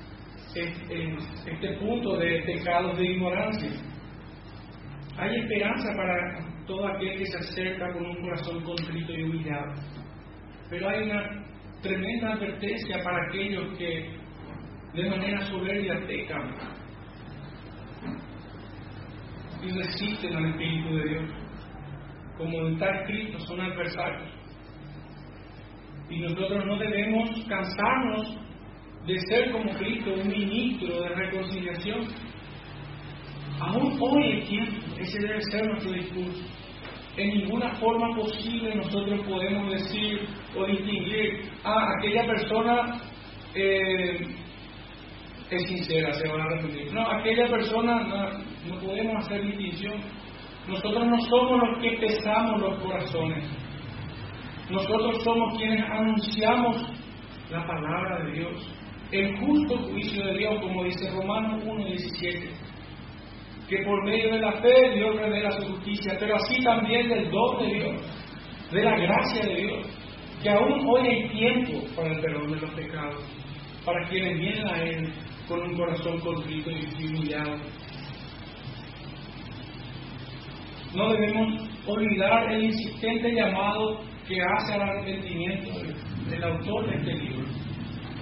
este punto de pecados de ignorancia. Hay esperanza para todo aquel que se acerca con un corazón contrito y humillado. Pero hay una tremenda advertencia para aquellos que de manera soberbia pecan y resisten al Espíritu de Dios. Como está escrito, son adversarios. Y nosotros no debemos cansarnos de ser como Cristo, un ministro de reconciliación. Aún hoy ese debe ser nuestro discurso. en ninguna forma posible nosotros podemos decir o distinguir, ah, aquella persona eh, es sincera, se va a arrepentir. No, aquella persona no, no podemos hacer distinción. Nosotros no somos los que pesamos los corazones. Nosotros somos quienes anunciamos la palabra de Dios, el justo juicio de Dios, como dice Romanos 1.17, que por medio de la fe Dios revela su justicia, pero así también del don de Dios, de la gracia de Dios, que aún hoy hay tiempo para el perdón de los pecados, para quienes vienen a Él con un corazón contrito y humillado. No debemos olvidar el insistente llamado que hace al arrepentimiento del autor de este libro.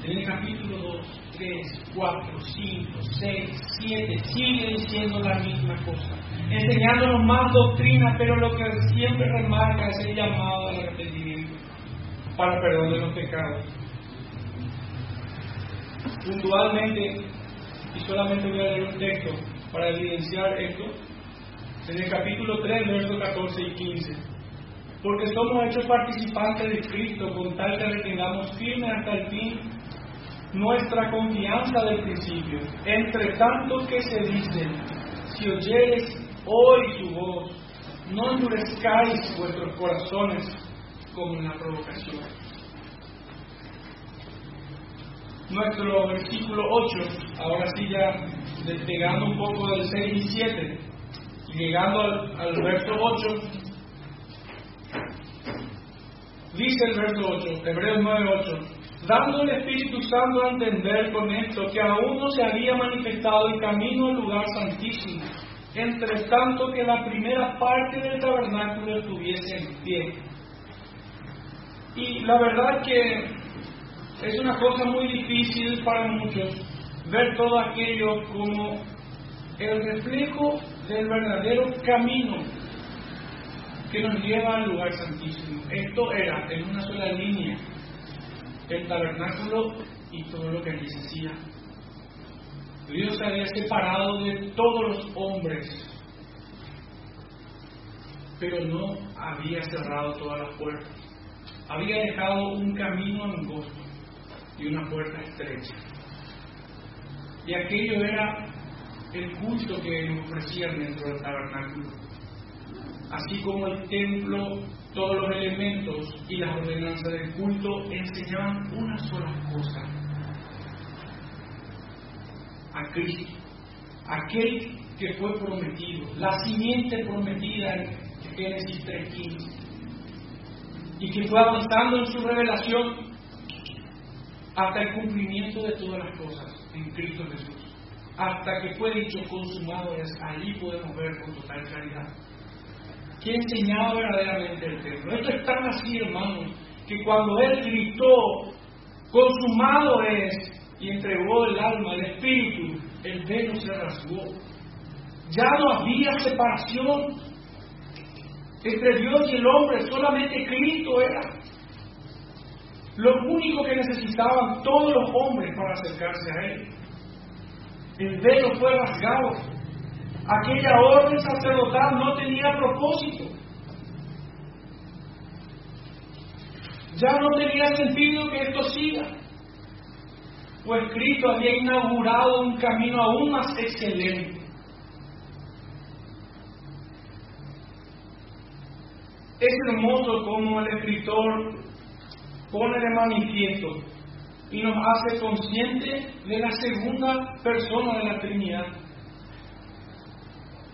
En el capítulo 2, 3, 4, 5, 6, 7, sigue diciendo la misma cosa, enseñándonos más doctrina, pero lo que siempre remarca es el llamado al arrepentimiento para perdón de los pecados. Puntualmente, y solamente voy a leer un texto para evidenciar esto, en el capítulo 3, versos 14 y 15 porque somos hechos participantes de Cristo con tal que retengamos firme hasta el fin nuestra confianza del principio. Entre tanto que se dice, si oyeres hoy su voz, no endurezcáis vuestros corazones como en la provocación. Nuestro versículo 8, ahora sí ya despegando un poco del 6 y 7, llegando al, verso 8, Dice el verso 8, Hebreos 9, 8, dando el Espíritu Santo a entender con esto que aún no se había manifestado el camino al lugar santísimo, entre tanto que la primera parte del tabernáculo estuviese en pie. Y la verdad que es una cosa muy difícil para muchos ver todo aquello como el reflejo del verdadero camino que nos lleva al lugar santísimo. Esto era en una sola línea el tabernáculo y todo lo que allí se hacía. Dios se había separado de todos los hombres, pero no había cerrado todas las puertas. Había dejado un camino angosto y una puerta estrecha. Y aquello era el culto que ofrecían dentro del tabernáculo así como el templo, todos los elementos y las ordenanzas del culto enseñaban una sola cosa, a Cristo, aquel que fue prometido, la simiente prometida en Génesis 3.15, y que fue avanzando en su revelación hasta el cumplimiento de todas las cosas en Cristo Jesús, hasta que fue dicho consumado es, allí podemos ver con total claridad que enseñaba verdaderamente el templo. Esto es tan así, hermano, que cuando Él gritó, consumado es, y entregó el alma, el espíritu, el velo se rasgó. Ya no había separación entre Dios y el hombre, solamente Cristo era. Lo único que necesitaban todos los hombres para acercarse a Él. El velo fue rasgado aquella orden sacerdotal no tenía propósito. Ya no tenía sentido que esto siga, pues Cristo había inaugurado un camino aún más excelente. Es hermoso como el escritor pone de manifiesto y nos hace consciente de la segunda persona de la Trinidad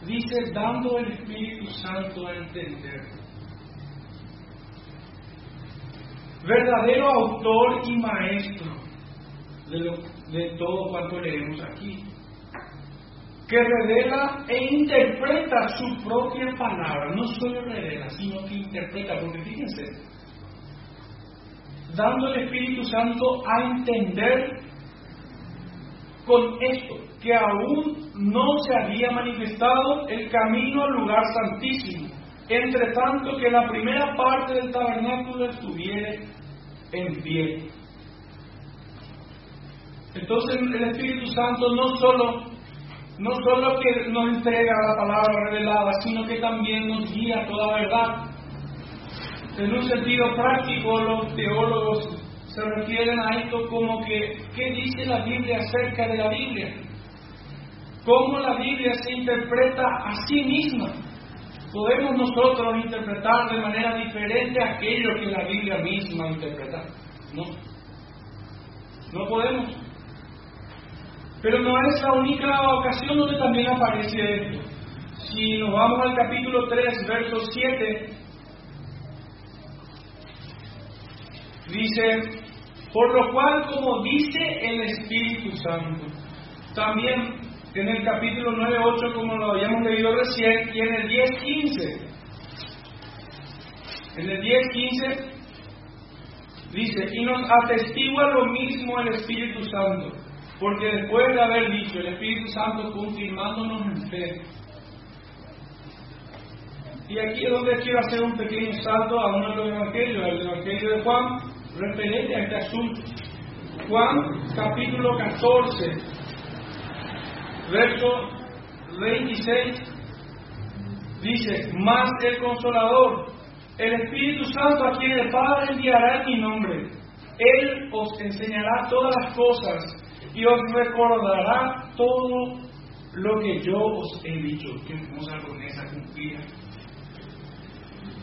dice dando el Espíritu Santo a entender. Verdadero autor y maestro de, de todo cuanto leemos aquí, que revela e interpreta su propia palabra, no solo revela, sino que interpreta, porque fíjense, dando el Espíritu Santo a entender con esto, que aún no se había manifestado el camino al lugar santísimo, entre tanto que la primera parte del tabernáculo estuviera en pie. Entonces el Espíritu Santo no solo no solo que nos entrega la palabra revelada, sino que también nos guía toda verdad. En un sentido práctico, los teólogos se refieren a esto como que, ¿qué dice la Biblia acerca de la Biblia? ¿Cómo la Biblia se interpreta a sí misma? ¿Podemos nosotros interpretar de manera diferente aquello que la Biblia misma interpreta? No. No podemos. Pero no es la única ocasión donde también aparece esto. Si nos vamos al capítulo 3, verso 7, dice, por lo cual, como dice el Espíritu Santo, también en el capítulo 9, 8, como lo habíamos leído recién, y en el 10, 15, en el 10, 15, dice, y nos atestigua lo mismo el Espíritu Santo, porque después de haber dicho el Espíritu Santo confirmándonos en fe, y aquí es donde quiero hacer un pequeño salto a uno de los evangelios, el evangelio de Juan, referente a este asunto. Juan capítulo 14, verso 26, dice, más el consolador, el Espíritu Santo a quien el Padre enviará en mi nombre. Él os enseñará todas las cosas y os recordará todo lo que yo os he dicho. Qué hermosa promesa cumplida.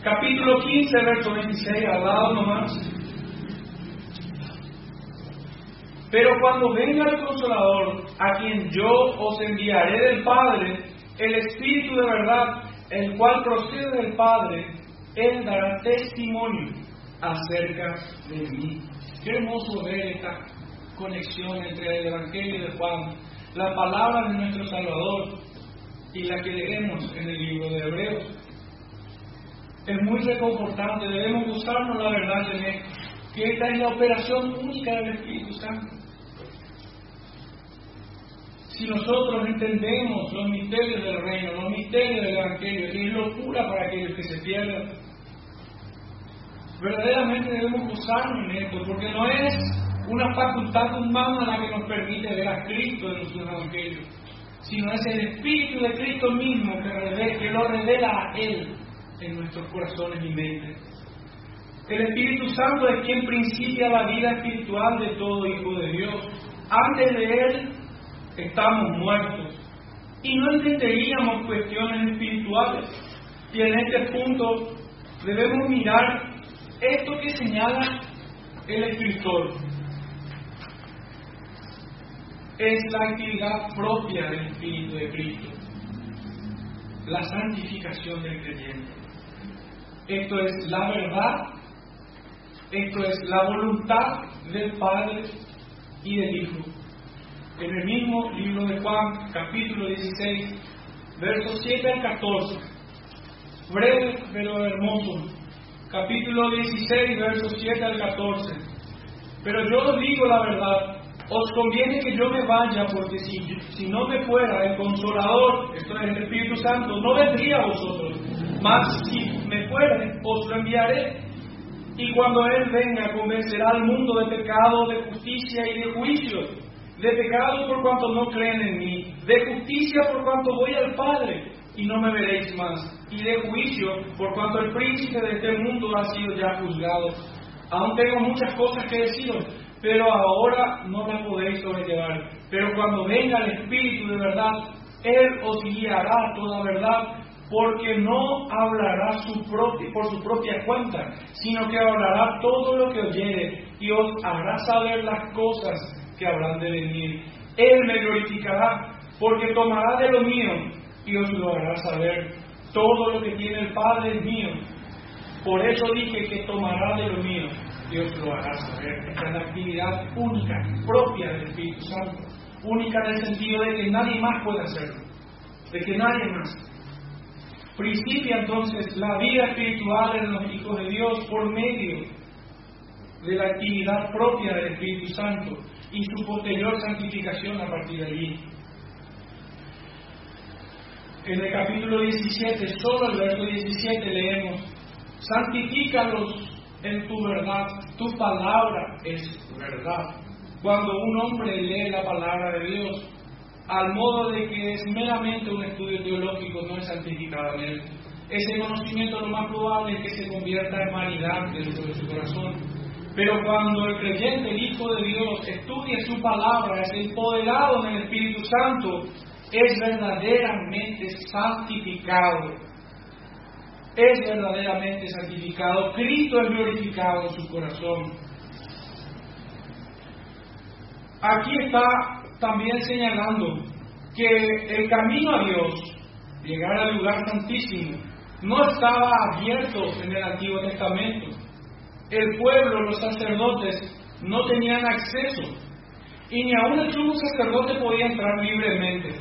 Capítulo 15, verso 26, al lado nomás. Pero cuando venga el consolador, a quien yo os enviaré del Padre, el Espíritu de verdad, el cual procede del Padre, él dará testimonio acerca de mí. Qué hermoso ver esta conexión entre el Evangelio de Juan, la palabra de nuestro Salvador y la que leemos en el libro de Hebreos. Es muy reconfortante, debemos gustarnos la verdad de esto, que esta es la operación única del Espíritu Santo. Si nosotros entendemos los misterios del reino, los misterios del Evangelio, que es locura para aquellos que se pierden, verdaderamente debemos gozarnos en esto, porque no es una facultad humana la que nos permite ver a Cristo en nuestro Evangelio, sino es el Espíritu de Cristo mismo que, que lo revela a Él en nuestros corazones y mentes. El Espíritu Santo es quien principia la vida espiritual de todo hijo de Dios. Antes de Él estamos muertos y no entenderíamos cuestiones espirituales. Y en este punto debemos mirar esto que señala el escritor. Es la actividad propia del Espíritu de Cristo, la santificación del creyente. Esto es la verdad, esto es la voluntad del Padre y del Hijo en el mismo libro de Juan, capítulo 16, versos 7 al 14. Breve pero hermoso. Capítulo 16, versos 7 al 14. Pero yo os digo la verdad, os conviene que yo me vaya, porque si, si no me fuera el consolador, esto es el Espíritu Santo, no vendría a vosotros. Mas si me fuere, os lo enviaré. Y cuando Él venga, convencerá al mundo de pecado, de justicia y de juicio de pecado por cuanto no creen en mí, de justicia por cuanto voy al Padre y no me veréis más, y de juicio por cuanto el príncipe de este mundo ha sido ya juzgado. Aún tengo muchas cosas que deciros, pero ahora no las podéis sobrellevar. Pero cuando venga el Espíritu de verdad, Él os guiará toda verdad, porque no hablará su por su propia cuenta, sino que hablará todo lo que oyere y os hará saber las cosas que habrán de venir. Él me glorificará, porque tomará de lo mío y os lo hará saber. Todo lo que tiene el Padre es mío. Por eso dije que tomará de lo mío y os lo hará saber. Es la actividad única, propia del Espíritu Santo. Única en el sentido de que nadie más puede hacerlo. De que nadie más. Principia entonces la vida espiritual en los hijos de Dios por medio de la actividad propia del Espíritu Santo y su posterior santificación a partir de allí. En el capítulo 17, solo el verso 17 leemos, santifícalos en tu verdad, tu palabra es verdad. Cuando un hombre lee la palabra de Dios, al modo de que es meramente un estudio teológico, no es santificado en él. Ese conocimiento lo más probable es que se convierta en vanidad dentro de su corazón. Pero cuando el creyente, el Hijo de Dios, estudia su palabra, es empoderado en el Espíritu Santo, es verdaderamente santificado. Es verdaderamente santificado. Cristo es glorificado en su corazón. Aquí está también señalando que el camino a Dios, llegar al lugar santísimo, no estaba abierto en el Antiguo Testamento. El pueblo, los sacerdotes, no tenían acceso y ni aun el sumo sacerdote podía entrar libremente.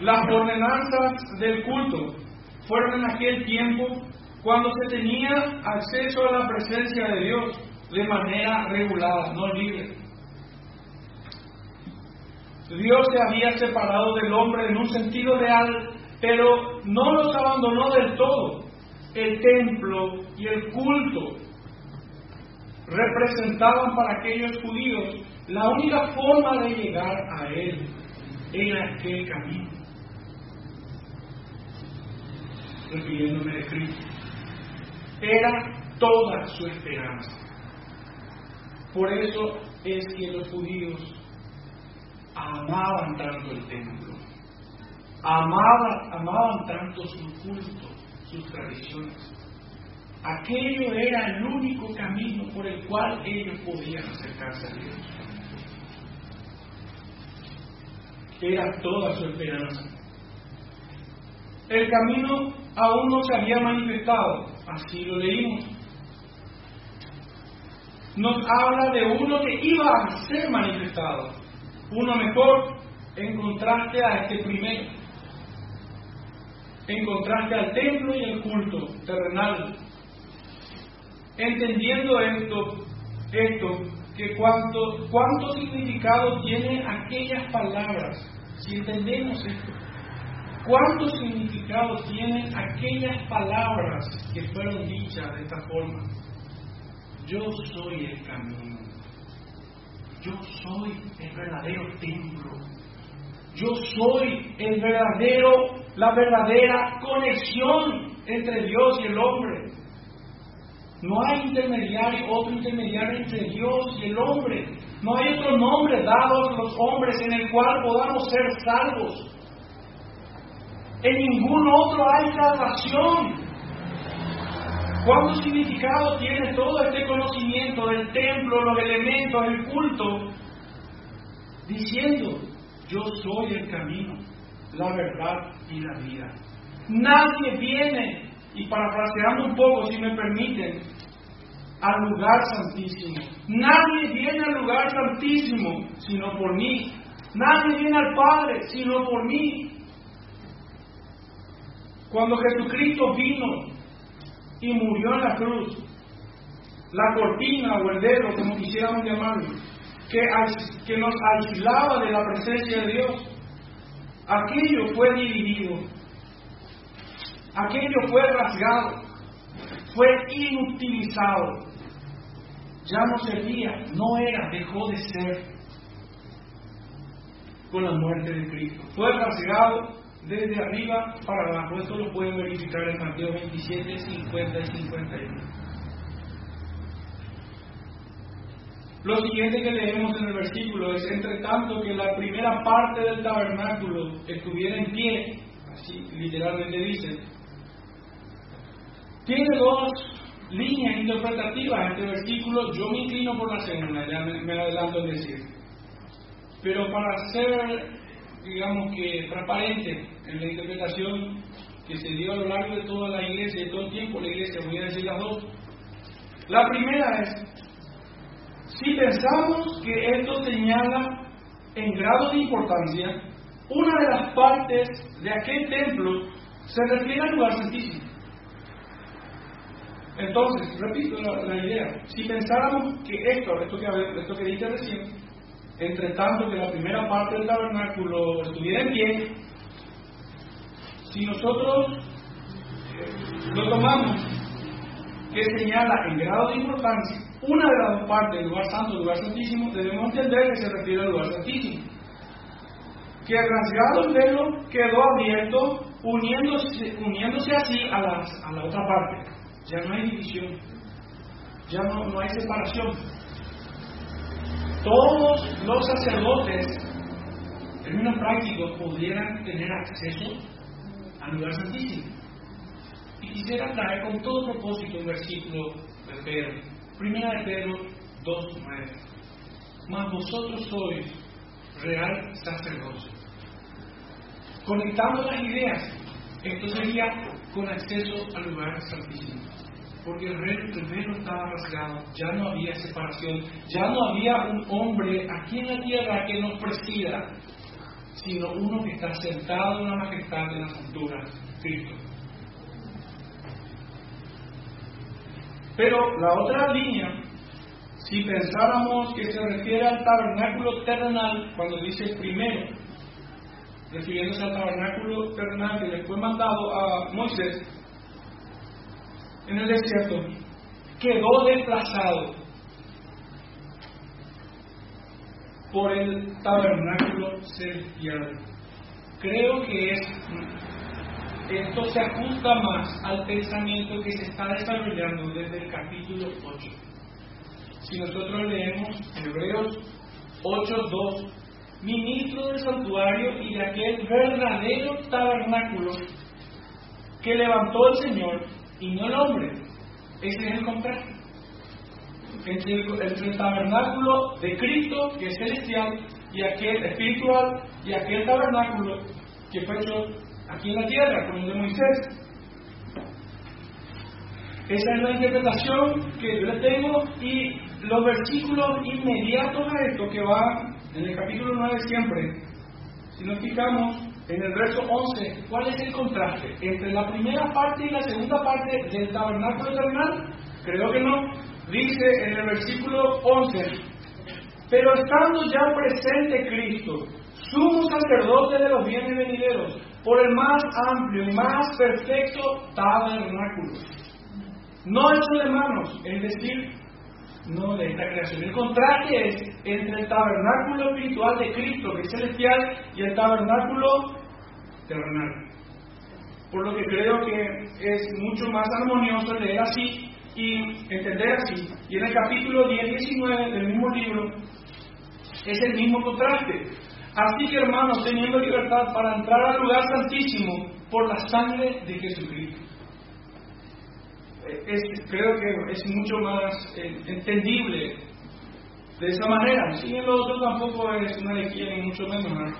Las ordenanzas del culto fueron en aquel tiempo cuando se tenía acceso a la presencia de Dios de manera regulada, no libre. Dios se había separado del hombre en un sentido real, pero no los abandonó del todo. El templo y el culto representaban para aquellos judíos la única forma de llegar a Él en aquel camino. Refiriéndome de Cristo. Era toda su esperanza. Por eso es que los judíos amaban tanto el templo, amaban, amaban tanto su culto, sus tradiciones. Aquello era el único camino por el cual ellos podían acercarse a Dios. Era toda su esperanza. El camino aún no se había manifestado, así lo leímos. Nos habla de uno que iba a ser manifestado, uno mejor en contraste a este primero, en contraste al templo y el culto terrenal. Entendiendo esto, esto que cuánto, cuánto significado tienen aquellas palabras, si entendemos esto, cuánto significado tienen aquellas palabras que fueron dichas de esta forma. Yo soy el camino. Yo soy el verdadero templo. Yo soy el verdadero, la verdadera conexión entre Dios y el hombre. No hay intermediario, otro intermediario entre Dios y el hombre. No hay otro nombre dado a los hombres en el cual podamos ser salvos. En ningún otro hay salvación. ¿Cuánto significado tiene todo este conocimiento del templo, los elementos, el culto? Diciendo, yo soy el camino, la verdad y la vida. Nadie viene, y parafraseando un poco, si me permiten, al lugar santísimo. Nadie viene al lugar santísimo sino por mí. Nadie viene al Padre sino por mí. Cuando Jesucristo vino y murió en la cruz, la cortina o el dedo, como quisiéramos llamarlo, que, que nos aislaba de la presencia de Dios, aquello fue dividido, aquello fue rasgado, fue inutilizado, ya no servía, no era, dejó de ser con la muerte de Cristo. Fue rasgado desde arriba para abajo. Esto lo pueden verificar en Mateo 27, 50 y 51. Lo siguiente que leemos en el versículo es, entre tanto que la primera parte del tabernáculo estuviera en pie, así literalmente dice, tiene dos líneas interpretativas este versículo, yo me inclino por la segunda, ya me, me adelanto en decir. Pero para ser, digamos que, transparente en la interpretación que se dio a lo largo de toda la iglesia, de todo el tiempo la iglesia, voy a decir las dos. La primera es, si pensamos que esto señala en grado de importancia, una de las partes de aquel templo se refiere al lugar santísimo. Entonces, repito la, idea, si pensáramos que esto, esto que, esto que dije recién, entre tanto que la primera parte del tabernáculo estuviera en pie, si nosotros lo tomamos que señala en grado de importancia una de las dos partes, el lugar santo, lugar santísimo, debemos entender que se refiere al lugar santísimo. que rasgado el velo quedó abierto, uniéndose, uniéndose así a, a la otra parte. Ya no hay división, ya no, no hay separación. Todos los sacerdotes, en términos prácticos, pudieran tener acceso al lugar santísimo. Y quisiera traer con todo propósito un versículo de Pedro, primera de Pedro 2.9. Mas vosotros sois real sacerdocio. Conectando las ideas, esto sería con acceso al lugar santísimo. Porque el velo estaba rasgado, ya no había separación, ya no había un hombre aquí en la tierra que nos presida, sino uno que está sentado en la majestad de las alturas, Cristo. Pero la otra línea si pensáramos que se refiere al tabernáculo terrenal, cuando dice primero, refiriéndose al tabernáculo terrenal que le fue mandado a Moisés en el desierto, quedó desplazado por el tabernáculo celestial. Creo que es, esto se ajusta más al pensamiento que se está desarrollando desde el capítulo 8 si nosotros leemos Hebreos 8.2, ministro del santuario y de aquel verdadero tabernáculo que levantó el Señor y no el hombre. Ese es el contraste. Entre el, tabernáculo de Cristo, que es celestial, y aquel espiritual, y aquel tabernáculo que fue hecho aquí en la tierra, como el de Moisés. Esa es la interpretación que yo le tengo y los versículos inmediatos a esto que va en el capítulo 9 siempre, si nos fijamos en el verso 11, ¿cuál es el contraste entre la primera parte y la segunda parte del tabernáculo eternal? Creo que no. Dice en el versículo 11, pero estando ya presente Cristo, sumo sacerdote de los bienes venideros, por el más amplio y más perfecto tabernáculo, no hecho de manos, es decir, no de esta creación. El contraste es entre el tabernáculo espiritual de Cristo, que es celestial, y el tabernáculo terrenal. Por lo que creo que es mucho más armonioso leer así y entender así. Y en el capítulo 10 19 del mismo libro es el mismo contraste. Así que hermanos, teniendo libertad para entrar al lugar santísimo por la sangre de Jesucristo creo que es mucho más eh, entendible de esa manera. Sin en lo otro tampoco es una lección ni mucho menos.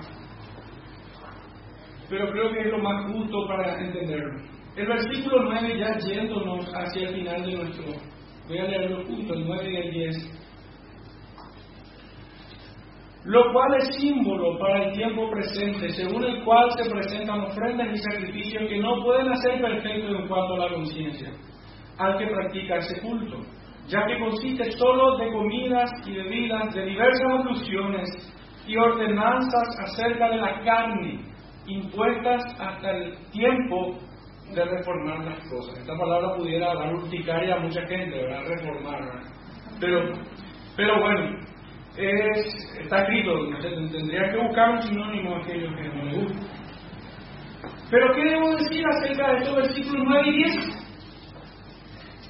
Pero creo que es lo más justo para entenderlo. El versículo 9, ya yéndonos hacia el final de nuestro. Voy a leerlo juntos, el 9 y el 10. Lo cual es símbolo para el tiempo presente, según el cual se presentan ofrendas y sacrificios que no pueden hacer perfectos en cuanto a la conciencia al que practica ese culto, ya que consiste solo de comidas y bebidas de diversas alusiones y ordenanzas acerca de la carne, impuestas hasta el tiempo de reformar las cosas. Esta palabra pudiera dar urticaria a mucha gente, ¿verdad? Reformar, Pero, pero bueno, es, está escrito, tendría que buscar un sinónimo a aquello que no me gusta. Pero ¿qué debo decir acerca de estos versículos 9 y 10?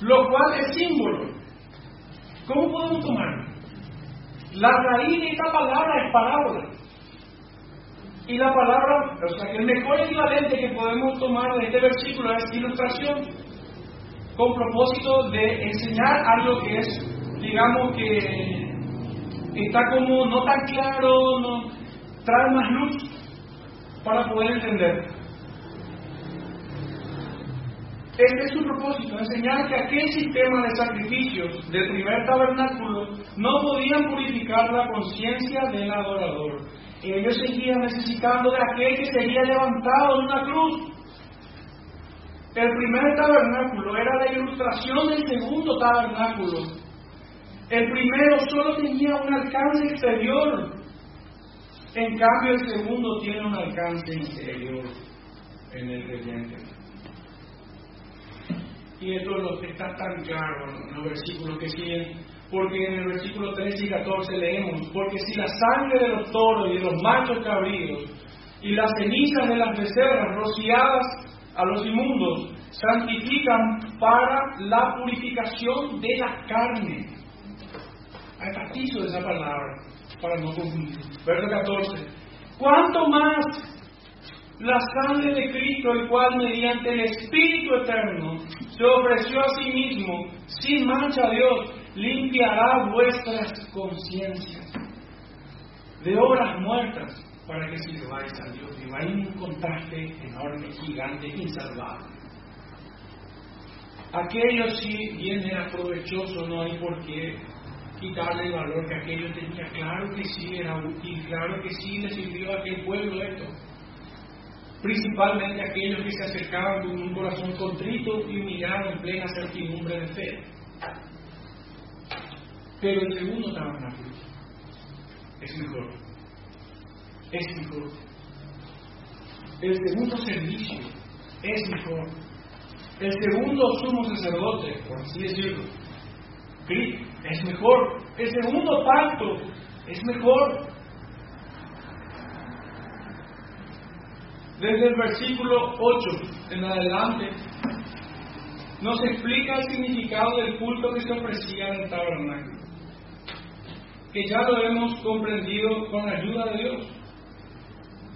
lo cual es símbolo. ¿Cómo podemos tomarlo? La raíz de esta palabra es parábola. Y la palabra, o sea, que el mejor equivalente que podemos tomar de este versículo es ilustración, con propósito de enseñar algo que es, digamos, que está como no tan claro, no, trae más luz para poder entender. Este es su propósito, enseñar que aquel sistema de sacrificios del primer tabernáculo no podían purificar la conciencia del adorador. Ellos seguían necesitando de aquel que sería levantado en una cruz. El primer tabernáculo era la ilustración del segundo tabernáculo. El primero solo tenía un alcance exterior, en cambio el segundo tiene un alcance interior en el creyente. Y esto lo que está tan claro en los versículos que siguen, porque en el versículo 13 y 14 leemos, porque si la sangre de los toros y de los machos cabríos y las cenizas de las becerras rociadas a los inmundos santifican para la purificación de la carne. Hay partido de esa palabra para no confundir. Verso 14. ¿Cuánto más la sangre de Cristo, el cual mediante el Espíritu Eterno se ofreció a sí mismo sin mancha a Dios, limpiará vuestras conciencias de obras muertas para que sirváis a Dios. Y va un contraste enorme, gigante, insalvable. Aquello sí bien era provechoso, no hay por qué quitarle el valor que aquello tenía. Claro que sí era útil, claro que sí le sirvió a aquel pueblo esto. Principalmente aquellos que se acercaban con un corazón contrito y humillado en plena certidumbre de fe. Pero el segundo tabernáculo es mejor. Es mejor. El segundo servicio es mejor. El segundo sumo sacerdote, por así decirlo, es mejor. El segundo pacto es mejor. Desde el versículo 8 en adelante, nos explica el significado del culto que se ofrecía en el tabernáculo que ya lo hemos comprendido con la ayuda de Dios.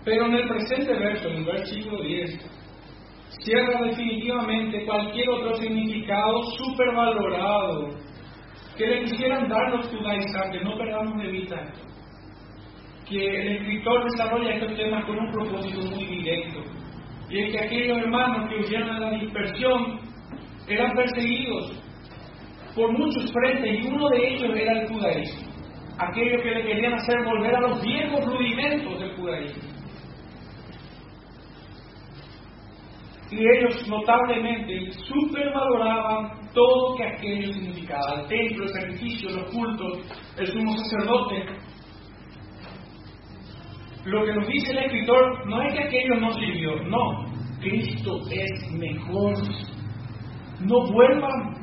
Pero en el presente verso, en el versículo 10, cierra definitivamente cualquier otro significado supervalorado que le quisieran dar los judaizantes. No perdamos de vista. Que el escritor desarrolla estos temas con un propósito muy directo. Y es que aquellos hermanos que huyeron a la dispersión eran perseguidos por muchos frentes y uno de ellos era el judaísmo aquellos que le querían hacer volver a los viejos rudimentos del judaísmo. Y ellos notablemente supervaloraban todo que aquello significaba, el templo, el sacrificio, los cultos, el sumo sacerdote. Lo que nos dice el escritor no es que aquello no sirvió, no, Cristo es mejor. No vuelvan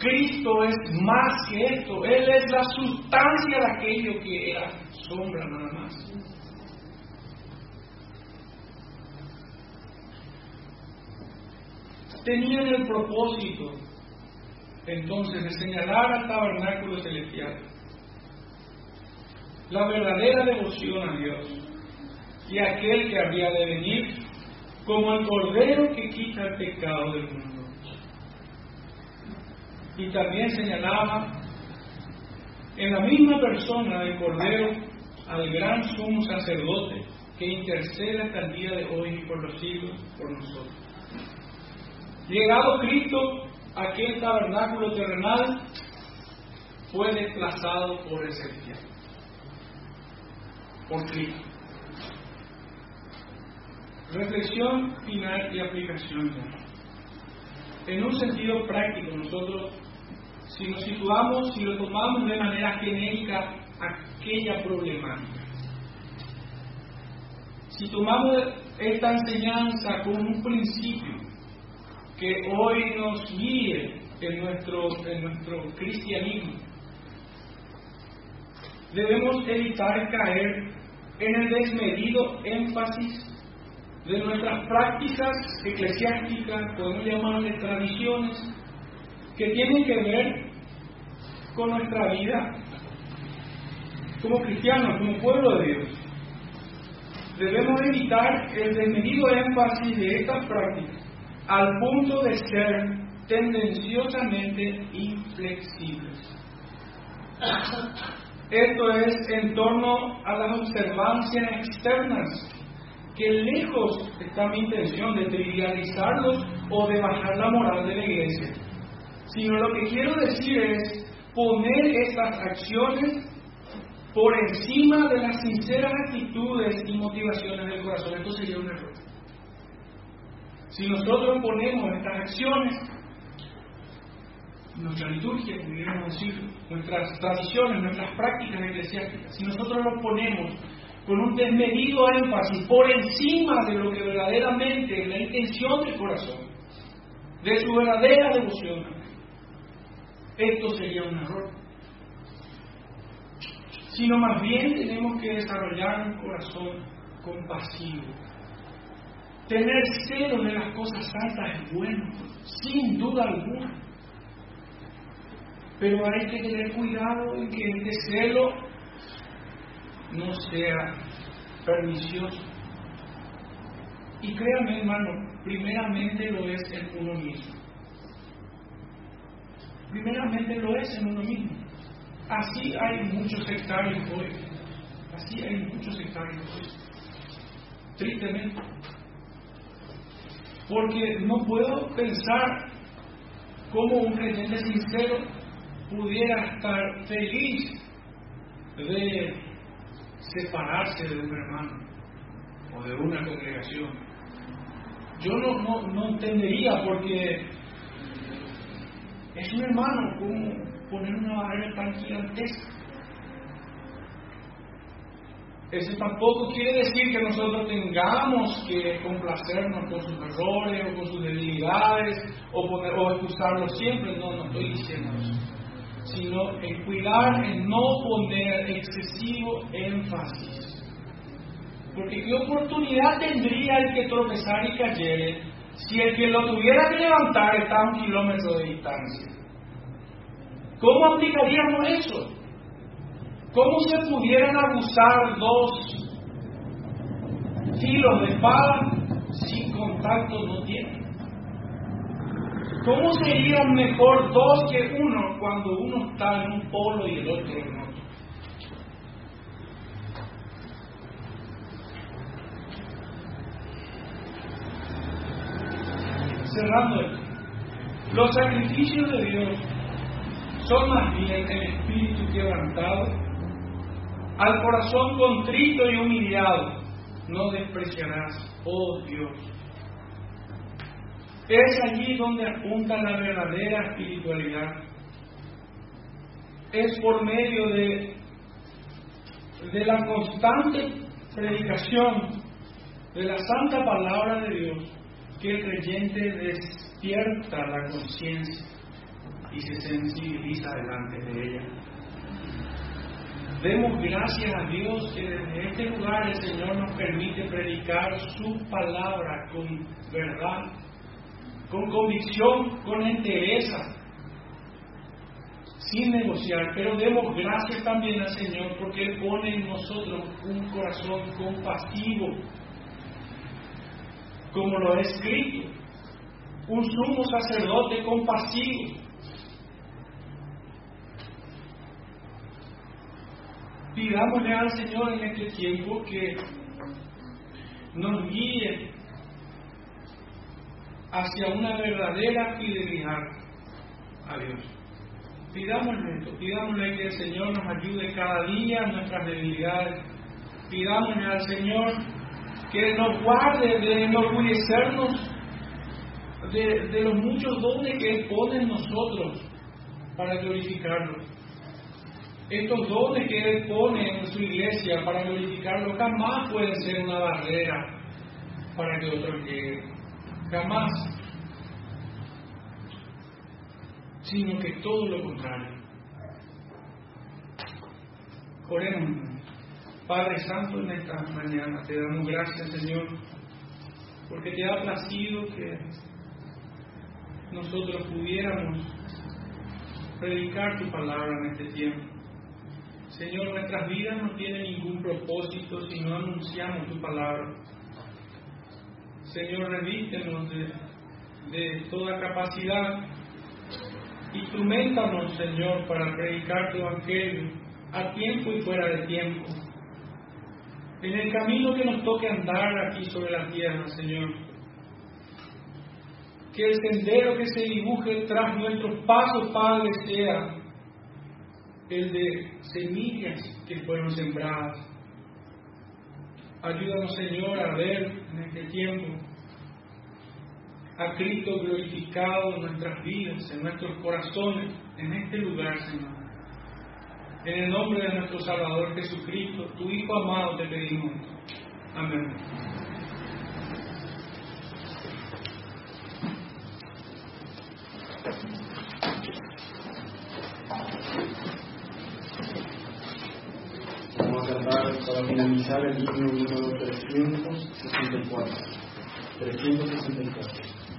Cristo es más que esto. Él es la sustancia de aquello que era sombra nada más. Tenían el propósito entonces de señalar al tabernáculo celestial la verdadera devoción a Dios y aquel que había de venir como el cordero que quita el pecado del mundo y también señalaba en la misma persona del Cordero al gran sumo sacerdote que intercede hasta el día de hoy y por los siglos por nosotros. Llegado Cristo, aquel tabernáculo terrenal fue desplazado por el por Cristo. Reflexión final y aplicación. En un sentido práctico, nosotros si nos situamos, si lo tomamos de manera genérica, aquella problemática. Si tomamos esta enseñanza como un principio que hoy nos guíe en nuestro, en nuestro cristianismo, debemos evitar caer en el desmedido énfasis de nuestras prácticas eclesiásticas, podemos llamarle tradiciones, que tienen que ver con nuestra vida como cristianos, como pueblo de Dios. Debemos evitar el desmedido énfasis de estas prácticas al punto de ser tendenciosamente inflexibles. Esto es en torno a las observancias externas, que lejos está mi intención de trivializarlos o de bajar la moral de la iglesia sino lo que quiero decir es poner estas acciones por encima de las sinceras actitudes y motivaciones del corazón. Esto sería un error. Si nosotros ponemos estas acciones, nuestra liturgia, pudiéramos decir, nuestras tradiciones, nuestras prácticas eclesiásticas, si nosotros lo ponemos con un desmedido énfasis por encima de lo que verdaderamente es la intención del corazón, de su verdadera devoción, esto sería un error. Sino más bien tenemos que desarrollar un corazón compasivo. Tener celo de las cosas santas es bueno, sin duda alguna. Pero hay que tener cuidado en que este celo no sea pernicioso. Y créame, hermano, primeramente lo es en uno mismo. Primeramente lo es en uno mismo. Así hay muchos sectarios hoy. Así hay muchos sectarios hoy. Tristemente. Porque no puedo pensar cómo un creyente sincero pudiera estar feliz de separarse de un hermano o de una congregación. Yo no, no, no entendería porque es un hermano, ¿cómo poner una barrera tan gigantesca? Eso tampoco quiere decir que nosotros tengamos que complacernos con sus errores o con sus debilidades o, poner, siempre. No, no estoy diciendo eso. Sino en cuidar, en no poner excesivo énfasis. Porque qué oportunidad tendría el que tropezar y cayere si el que lo tuviera que levantar está a un kilómetro de distancia. ¿Cómo aplicaríamos eso? ¿Cómo se pudieran abusar dos filos de espada si contacto no tienen? ¿Cómo serían mejor dos que uno cuando uno está en un polo y el otro en otro? Cerrando esto, los sacrificios de Dios son más bien el espíritu quebrantado al corazón contrito y humillado no despreciarás, oh Dios. Es allí donde apunta la verdadera espiritualidad. Es por medio de, de la constante predicación de la santa palabra de Dios que el creyente despierta la conciencia y se sensibiliza delante de ella. Demos gracias a Dios que desde este lugar el Señor nos permite predicar su palabra con verdad, con convicción, con entereza, sin negociar. Pero demos gracias también al Señor porque Él pone en nosotros un corazón compasivo, como lo ha escrito, un sumo sacerdote compasivo Pidámosle al Señor en este tiempo que nos guíe hacia una verdadera fidelidad a Dios. Pidámosle esto, pidámosle que el Señor nos ayude cada día en nuestras debilidades. Pidámosle al Señor que nos guarde de enorgullecernos de, de los muchos dones que Él pone en nosotros para glorificarlo estos dones que Él pone en su iglesia para glorificarlo jamás pueden ser una barrera para que otros lleguen. Jamás. Sino que todo lo contrario. Oremos. Padre Santo, en esta mañana te damos gracias, Señor, porque te ha placido que nosotros pudiéramos predicar tu palabra en este tiempo. Señor, nuestras vidas no tienen ningún propósito si no anunciamos tu palabra. Señor, revístenos de, de toda capacidad. Instrumentanos, Señor, para predicar tu evangelio a tiempo y fuera de tiempo. En el camino que nos toque andar aquí sobre la tierra, Señor. Que el sendero que se dibuje tras nuestros pasos, Padre, sea el de semillas que fueron sembradas. Ayúdanos, Señor, a ver en este tiempo a Cristo glorificado en nuestras vidas, en nuestros corazones, en este lugar, Señor. En el nombre de nuestro Salvador Jesucristo, tu Hijo amado, te pedimos. Amén. Vamos a cantar para finalizar el himno número 364. 364.